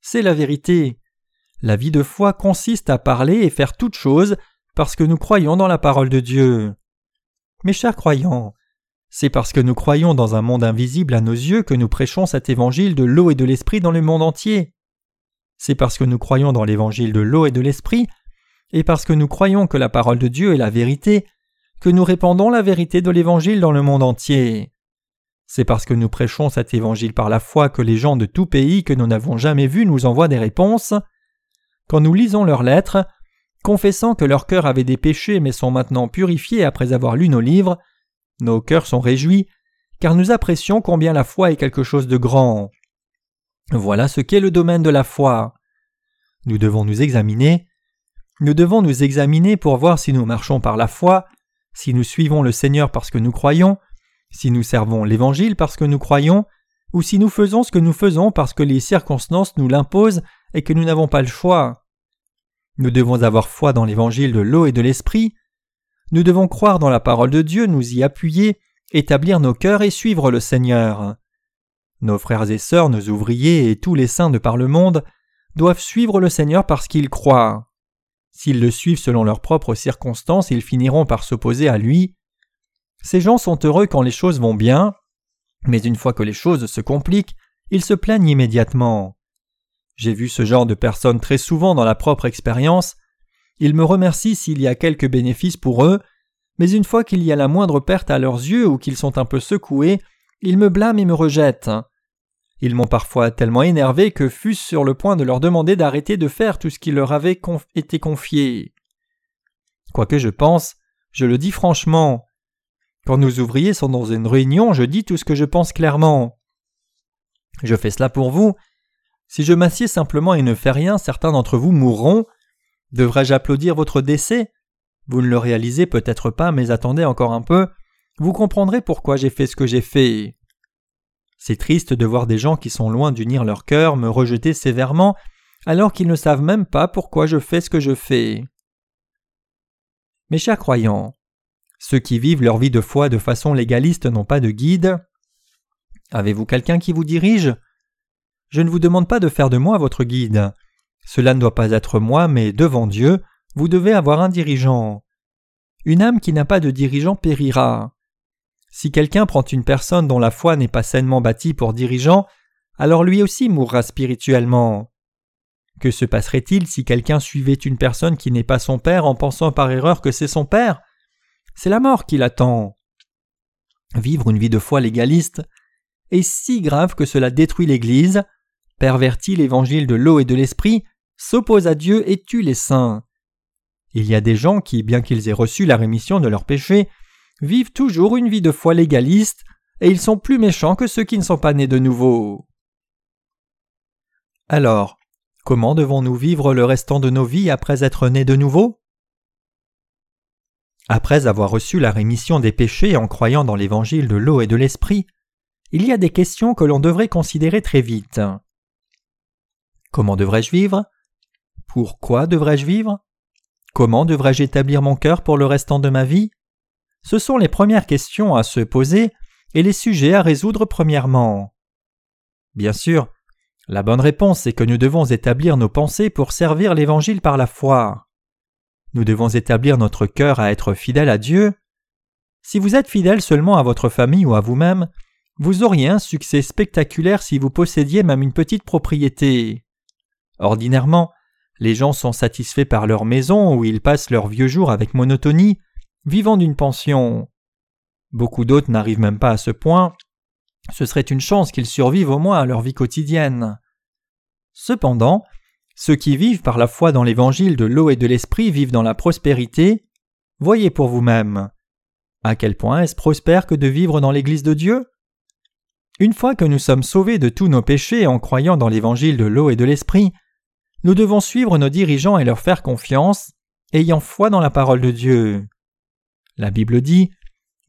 c'est la vérité. La vie de foi consiste à parler et faire toutes choses parce que nous croyons dans la parole de Dieu. Mes chers croyants, c'est parce que nous croyons dans un monde invisible à nos yeux que nous prêchons cet évangile de l'eau et de l'esprit dans le monde entier. C'est parce que nous croyons dans l'évangile de l'eau et de l'esprit, et parce que nous croyons que la parole de Dieu est la vérité, que nous répandons la vérité de l'évangile dans le monde entier. C'est parce que nous prêchons cet évangile par la foi que les gens de tout pays que nous n'avons jamais vus nous envoient des réponses. Quand nous lisons leurs lettres, confessant que leur cœur avait des péchés mais sont maintenant purifiés après avoir lu nos livres, nos cœurs sont réjouis, car nous apprécions combien la foi est quelque chose de grand. Voilà ce qu'est le domaine de la foi. Nous devons nous examiner. Nous devons nous examiner pour voir si nous marchons par la foi, si nous suivons le Seigneur parce que nous croyons, si nous servons l'Évangile parce que nous croyons, ou si nous faisons ce que nous faisons parce que les circonstances nous l'imposent et que nous n'avons pas le choix. Nous devons avoir foi dans l'Évangile de l'eau et de l'Esprit, nous devons croire dans la parole de Dieu, nous y appuyer, établir nos cœurs et suivre le Seigneur. Nos frères et sœurs, nos ouvriers et tous les saints de par le monde doivent suivre le Seigneur parce qu'ils croient. S'ils le suivent selon leurs propres circonstances, ils finiront par s'opposer à lui. Ces gens sont heureux quand les choses vont bien, mais une fois que les choses se compliquent, ils se plaignent immédiatement. J'ai vu ce genre de personnes très souvent dans la propre expérience, ils me remercient s'il y a quelques bénéfices pour eux, mais une fois qu'il y a la moindre perte à leurs yeux ou qu'ils sont un peu secoués, ils me blâment et me rejettent. Ils m'ont parfois tellement énervé que fus sur le point de leur demander d'arrêter de faire tout ce qui leur avait été confié. Quoique je pense, je le dis franchement. Quand nos ouvriers sont dans une réunion, je dis tout ce que je pense clairement. Je fais cela pour vous. Si je m'assieds simplement et ne fais rien, certains d'entre vous mourront, Devrais-je applaudir votre décès? Vous ne le réalisez peut-être pas, mais attendez encore un peu, vous comprendrez pourquoi j'ai fait ce que j'ai fait. C'est triste de voir des gens qui sont loin d'unir leur cœur me rejeter sévèrement alors qu'ils ne savent même pas pourquoi je fais ce que je fais. Mes chers croyants, ceux qui vivent leur vie de foi de façon légaliste n'ont pas de guide. Avez-vous quelqu'un qui vous dirige? Je ne vous demande pas de faire de moi votre guide. Cela ne doit pas être moi, mais devant Dieu, vous devez avoir un dirigeant. Une âme qui n'a pas de dirigeant périra. Si quelqu'un prend une personne dont la foi n'est pas sainement bâtie pour dirigeant, alors lui aussi mourra spirituellement. Que se passerait-il si quelqu'un suivait une personne qui n'est pas son père en pensant par erreur que c'est son père? C'est la mort qui l'attend. Vivre une vie de foi légaliste est si grave que cela détruit l'Église, pervertit l'évangile de l'eau et de l'esprit, s'oppose à Dieu et tue les saints. Il y a des gens qui, bien qu'ils aient reçu la rémission de leurs péchés, vivent toujours une vie de foi légaliste, et ils sont plus méchants que ceux qui ne sont pas nés de nouveau. Alors, comment devons-nous vivre le restant de nos vies après être nés de nouveau? Après avoir reçu la rémission des péchés en croyant dans l'évangile de l'eau et de l'esprit, il y a des questions que l'on devrait considérer très vite. Comment devrais-je vivre? Pourquoi devrais-je vivre? Comment devrais-je établir mon cœur pour le restant de ma vie? Ce sont les premières questions à se poser et les sujets à résoudre premièrement. Bien sûr, la bonne réponse est que nous devons établir nos pensées pour servir l'Évangile par la foi. Nous devons établir notre cœur à être fidèle à Dieu. Si vous êtes fidèle seulement à votre famille ou à vous-même, vous auriez un succès spectaculaire si vous possédiez même une petite propriété. Ordinairement, les gens sont satisfaits par leur maison où ils passent leurs vieux jours avec monotonie, vivant d'une pension. Beaucoup d'autres n'arrivent même pas à ce point. Ce serait une chance qu'ils survivent au moins à leur vie quotidienne. Cependant, ceux qui vivent par la foi dans l'évangile de l'eau et de l'esprit vivent dans la prospérité. Voyez pour vous-même. À quel point est-ce prospère que de vivre dans l'Église de Dieu? Une fois que nous sommes sauvés de tous nos péchés en croyant dans l'évangile de l'eau et de l'esprit, nous devons suivre nos dirigeants et leur faire confiance, ayant foi dans la parole de Dieu. La Bible dit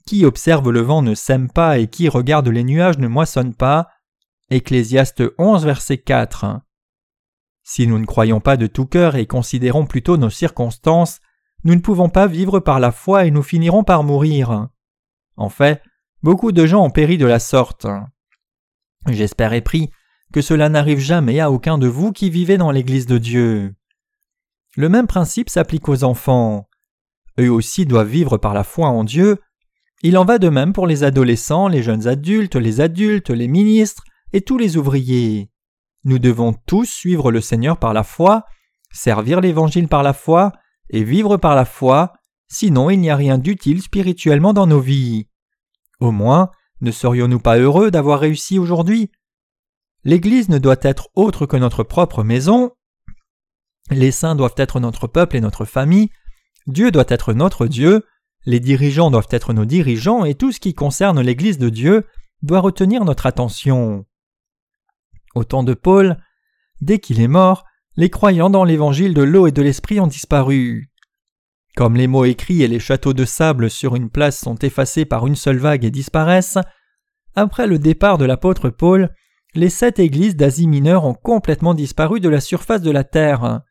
Qui observe le vent ne sème pas et qui regarde les nuages ne moissonne pas. Ecclésiaste 11, verset 4. Si nous ne croyons pas de tout cœur et considérons plutôt nos circonstances, nous ne pouvons pas vivre par la foi et nous finirons par mourir. En fait, beaucoup de gens ont péri de la sorte. J'espère et prie que cela n'arrive jamais à aucun de vous qui vivez dans l'Église de Dieu. Le même principe s'applique aux enfants. Eux aussi doivent vivre par la foi en Dieu. Il en va de même pour les adolescents, les jeunes adultes, les adultes, les ministres et tous les ouvriers. Nous devons tous suivre le Seigneur par la foi, servir l'Évangile par la foi et vivre par la foi, sinon il n'y a rien d'utile spirituellement dans nos vies. Au moins, ne serions-nous pas heureux d'avoir réussi aujourd'hui? L'Église ne doit être autre que notre propre maison, les saints doivent être notre peuple et notre famille, Dieu doit être notre Dieu, les dirigeants doivent être nos dirigeants et tout ce qui concerne l'Église de Dieu doit retenir notre attention. Au temps de Paul, dès qu'il est mort, les croyants dans l'évangile de l'eau et de l'esprit ont disparu. Comme les mots écrits et les châteaux de sable sur une place sont effacés par une seule vague et disparaissent, après le départ de l'apôtre Paul, les sept églises d'Asie mineure ont complètement disparu de la surface de la Terre.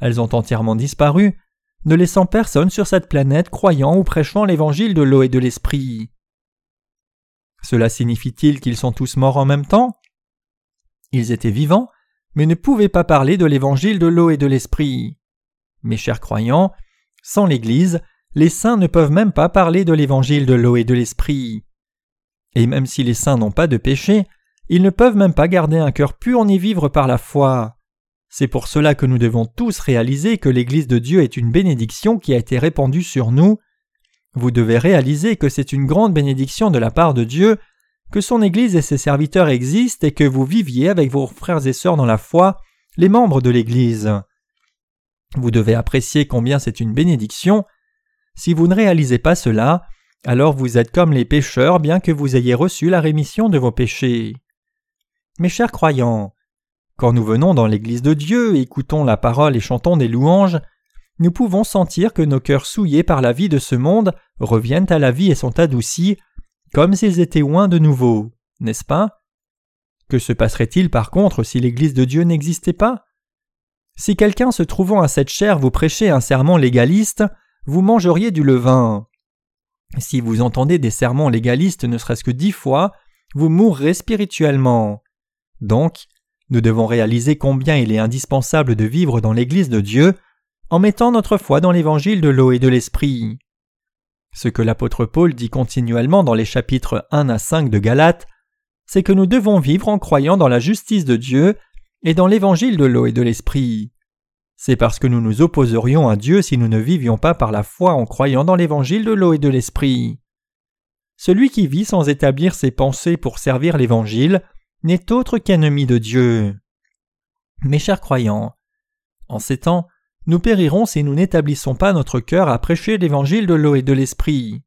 Elles ont entièrement disparu, ne laissant personne sur cette planète croyant ou prêchant l'évangile de l'eau et de l'esprit. Cela signifie-t-il qu'ils sont tous morts en même temps? Ils étaient vivants, mais ne pouvaient pas parler de l'évangile de l'eau et de l'esprit. Mes chers croyants, sans l'Église, les saints ne peuvent même pas parler de l'évangile de l'eau et de l'esprit. Et même si les saints n'ont pas de péché, ils ne peuvent même pas garder un cœur pur ni vivre par la foi. C'est pour cela que nous devons tous réaliser que l'Église de Dieu est une bénédiction qui a été répandue sur nous. Vous devez réaliser que c'est une grande bénédiction de la part de Dieu, que son Église et ses serviteurs existent et que vous viviez avec vos frères et sœurs dans la foi, les membres de l'Église. Vous devez apprécier combien c'est une bénédiction. Si vous ne réalisez pas cela, alors vous êtes comme les pécheurs bien que vous ayez reçu la rémission de vos péchés. Mes chers croyants, quand nous venons dans l'Église de Dieu, écoutons la parole et chantons des louanges, nous pouvons sentir que nos cœurs souillés par la vie de ce monde reviennent à la vie et sont adoucis, comme s'ils étaient loin de nouveau, n'est-ce pas? Que se passerait-il par contre si l'Église de Dieu n'existait pas? Si quelqu'un se trouvant à cette chair vous prêchait un sermon légaliste, vous mangeriez du levain. Si vous entendez des sermons légalistes ne serait-ce que dix fois, vous mourrez spirituellement. Donc, nous devons réaliser combien il est indispensable de vivre dans l'Église de Dieu en mettant notre foi dans l'évangile de l'eau et de l'esprit. Ce que l'apôtre Paul dit continuellement dans les chapitres 1 à 5 de Galates, c'est que nous devons vivre en croyant dans la justice de Dieu et dans l'évangile de l'eau et de l'esprit. C'est parce que nous nous opposerions à Dieu si nous ne vivions pas par la foi en croyant dans l'évangile de l'eau et de l'esprit. Celui qui vit sans établir ses pensées pour servir l'évangile n'est autre qu'ennemi de Dieu. Mes chers croyants, en ces temps, nous périrons si nous n'établissons pas notre cœur à prêcher l'évangile de l'eau et de l'esprit.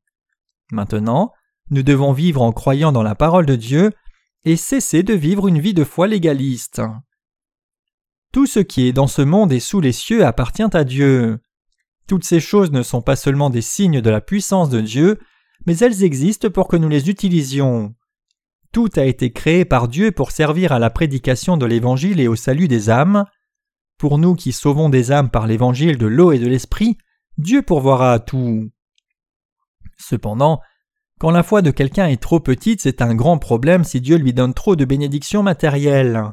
Maintenant, nous devons vivre en croyant dans la parole de Dieu et cesser de vivre une vie de foi légaliste. Tout ce qui est dans ce monde et sous les cieux appartient à Dieu. Toutes ces choses ne sont pas seulement des signes de la puissance de Dieu, mais elles existent pour que nous les utilisions. Tout a été créé par Dieu pour servir à la prédication de l'Évangile et au salut des âmes. Pour nous qui sauvons des âmes par l'Évangile de l'eau et de l'Esprit, Dieu pourvoira à tout. Cependant, quand la foi de quelqu'un est trop petite, c'est un grand problème si Dieu lui donne trop de bénédictions matérielles.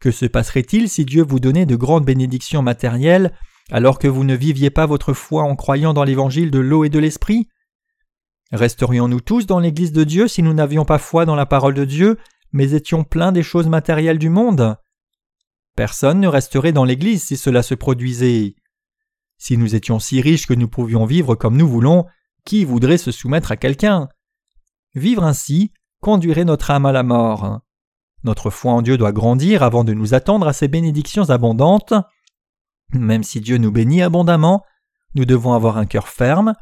Que se passerait-il si Dieu vous donnait de grandes bénédictions matérielles alors que vous ne viviez pas votre foi en croyant dans l'évangile de l'eau et de l'esprit? Resterions-nous tous dans l'Église de Dieu si nous n'avions pas foi dans la parole de Dieu, mais étions pleins des choses matérielles du monde? Personne ne resterait dans l'Église si cela se produisait. Si nous étions si riches que nous pouvions vivre comme nous voulons, qui voudrait se soumettre à quelqu'un? Vivre ainsi conduirait notre âme à la mort. Notre foi en Dieu doit grandir avant de nous attendre à ses bénédictions abondantes. Même si Dieu nous bénit abondamment, nous devons avoir un cœur ferme,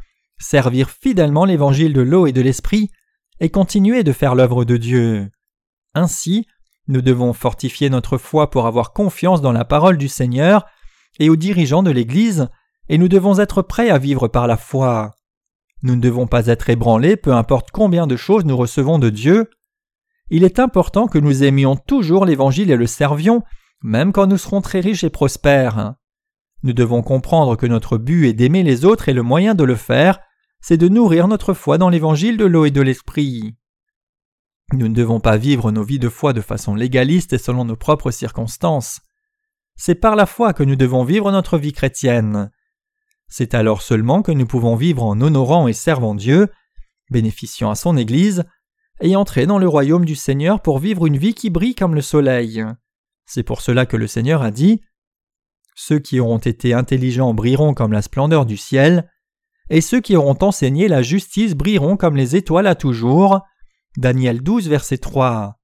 servir fidèlement l'évangile de l'eau et de l'esprit, et continuer de faire l'œuvre de Dieu. Ainsi, nous devons fortifier notre foi pour avoir confiance dans la parole du Seigneur et aux dirigeants de l'Église, et nous devons être prêts à vivre par la foi. Nous ne devons pas être ébranlés peu importe combien de choses nous recevons de Dieu. Il est important que nous aimions toujours l'Évangile et le servions, même quand nous serons très riches et prospères. Nous devons comprendre que notre but est d'aimer les autres et le moyen de le faire, c'est de nourrir notre foi dans l'Évangile de l'eau et de l'Esprit. Nous ne devons pas vivre nos vies de foi de façon légaliste et selon nos propres circonstances. C'est par la foi que nous devons vivre notre vie chrétienne. C'est alors seulement que nous pouvons vivre en honorant et servant Dieu, bénéficiant à son Église, et entrer dans le royaume du Seigneur pour vivre une vie qui brille comme le soleil. C'est pour cela que le Seigneur a dit Ceux qui auront été intelligents brilleront comme la splendeur du ciel, et ceux qui auront enseigné la justice brilleront comme les étoiles à toujours. Daniel 12, verset 3.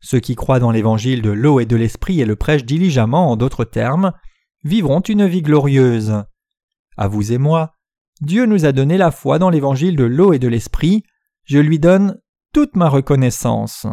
Ceux qui croient dans l'évangile de l'eau et de l'esprit et le prêchent diligemment en d'autres termes, vivront une vie glorieuse. À vous et moi, Dieu nous a donné la foi dans l'évangile de l'eau et de l'esprit, je lui donne toute ma reconnaissance.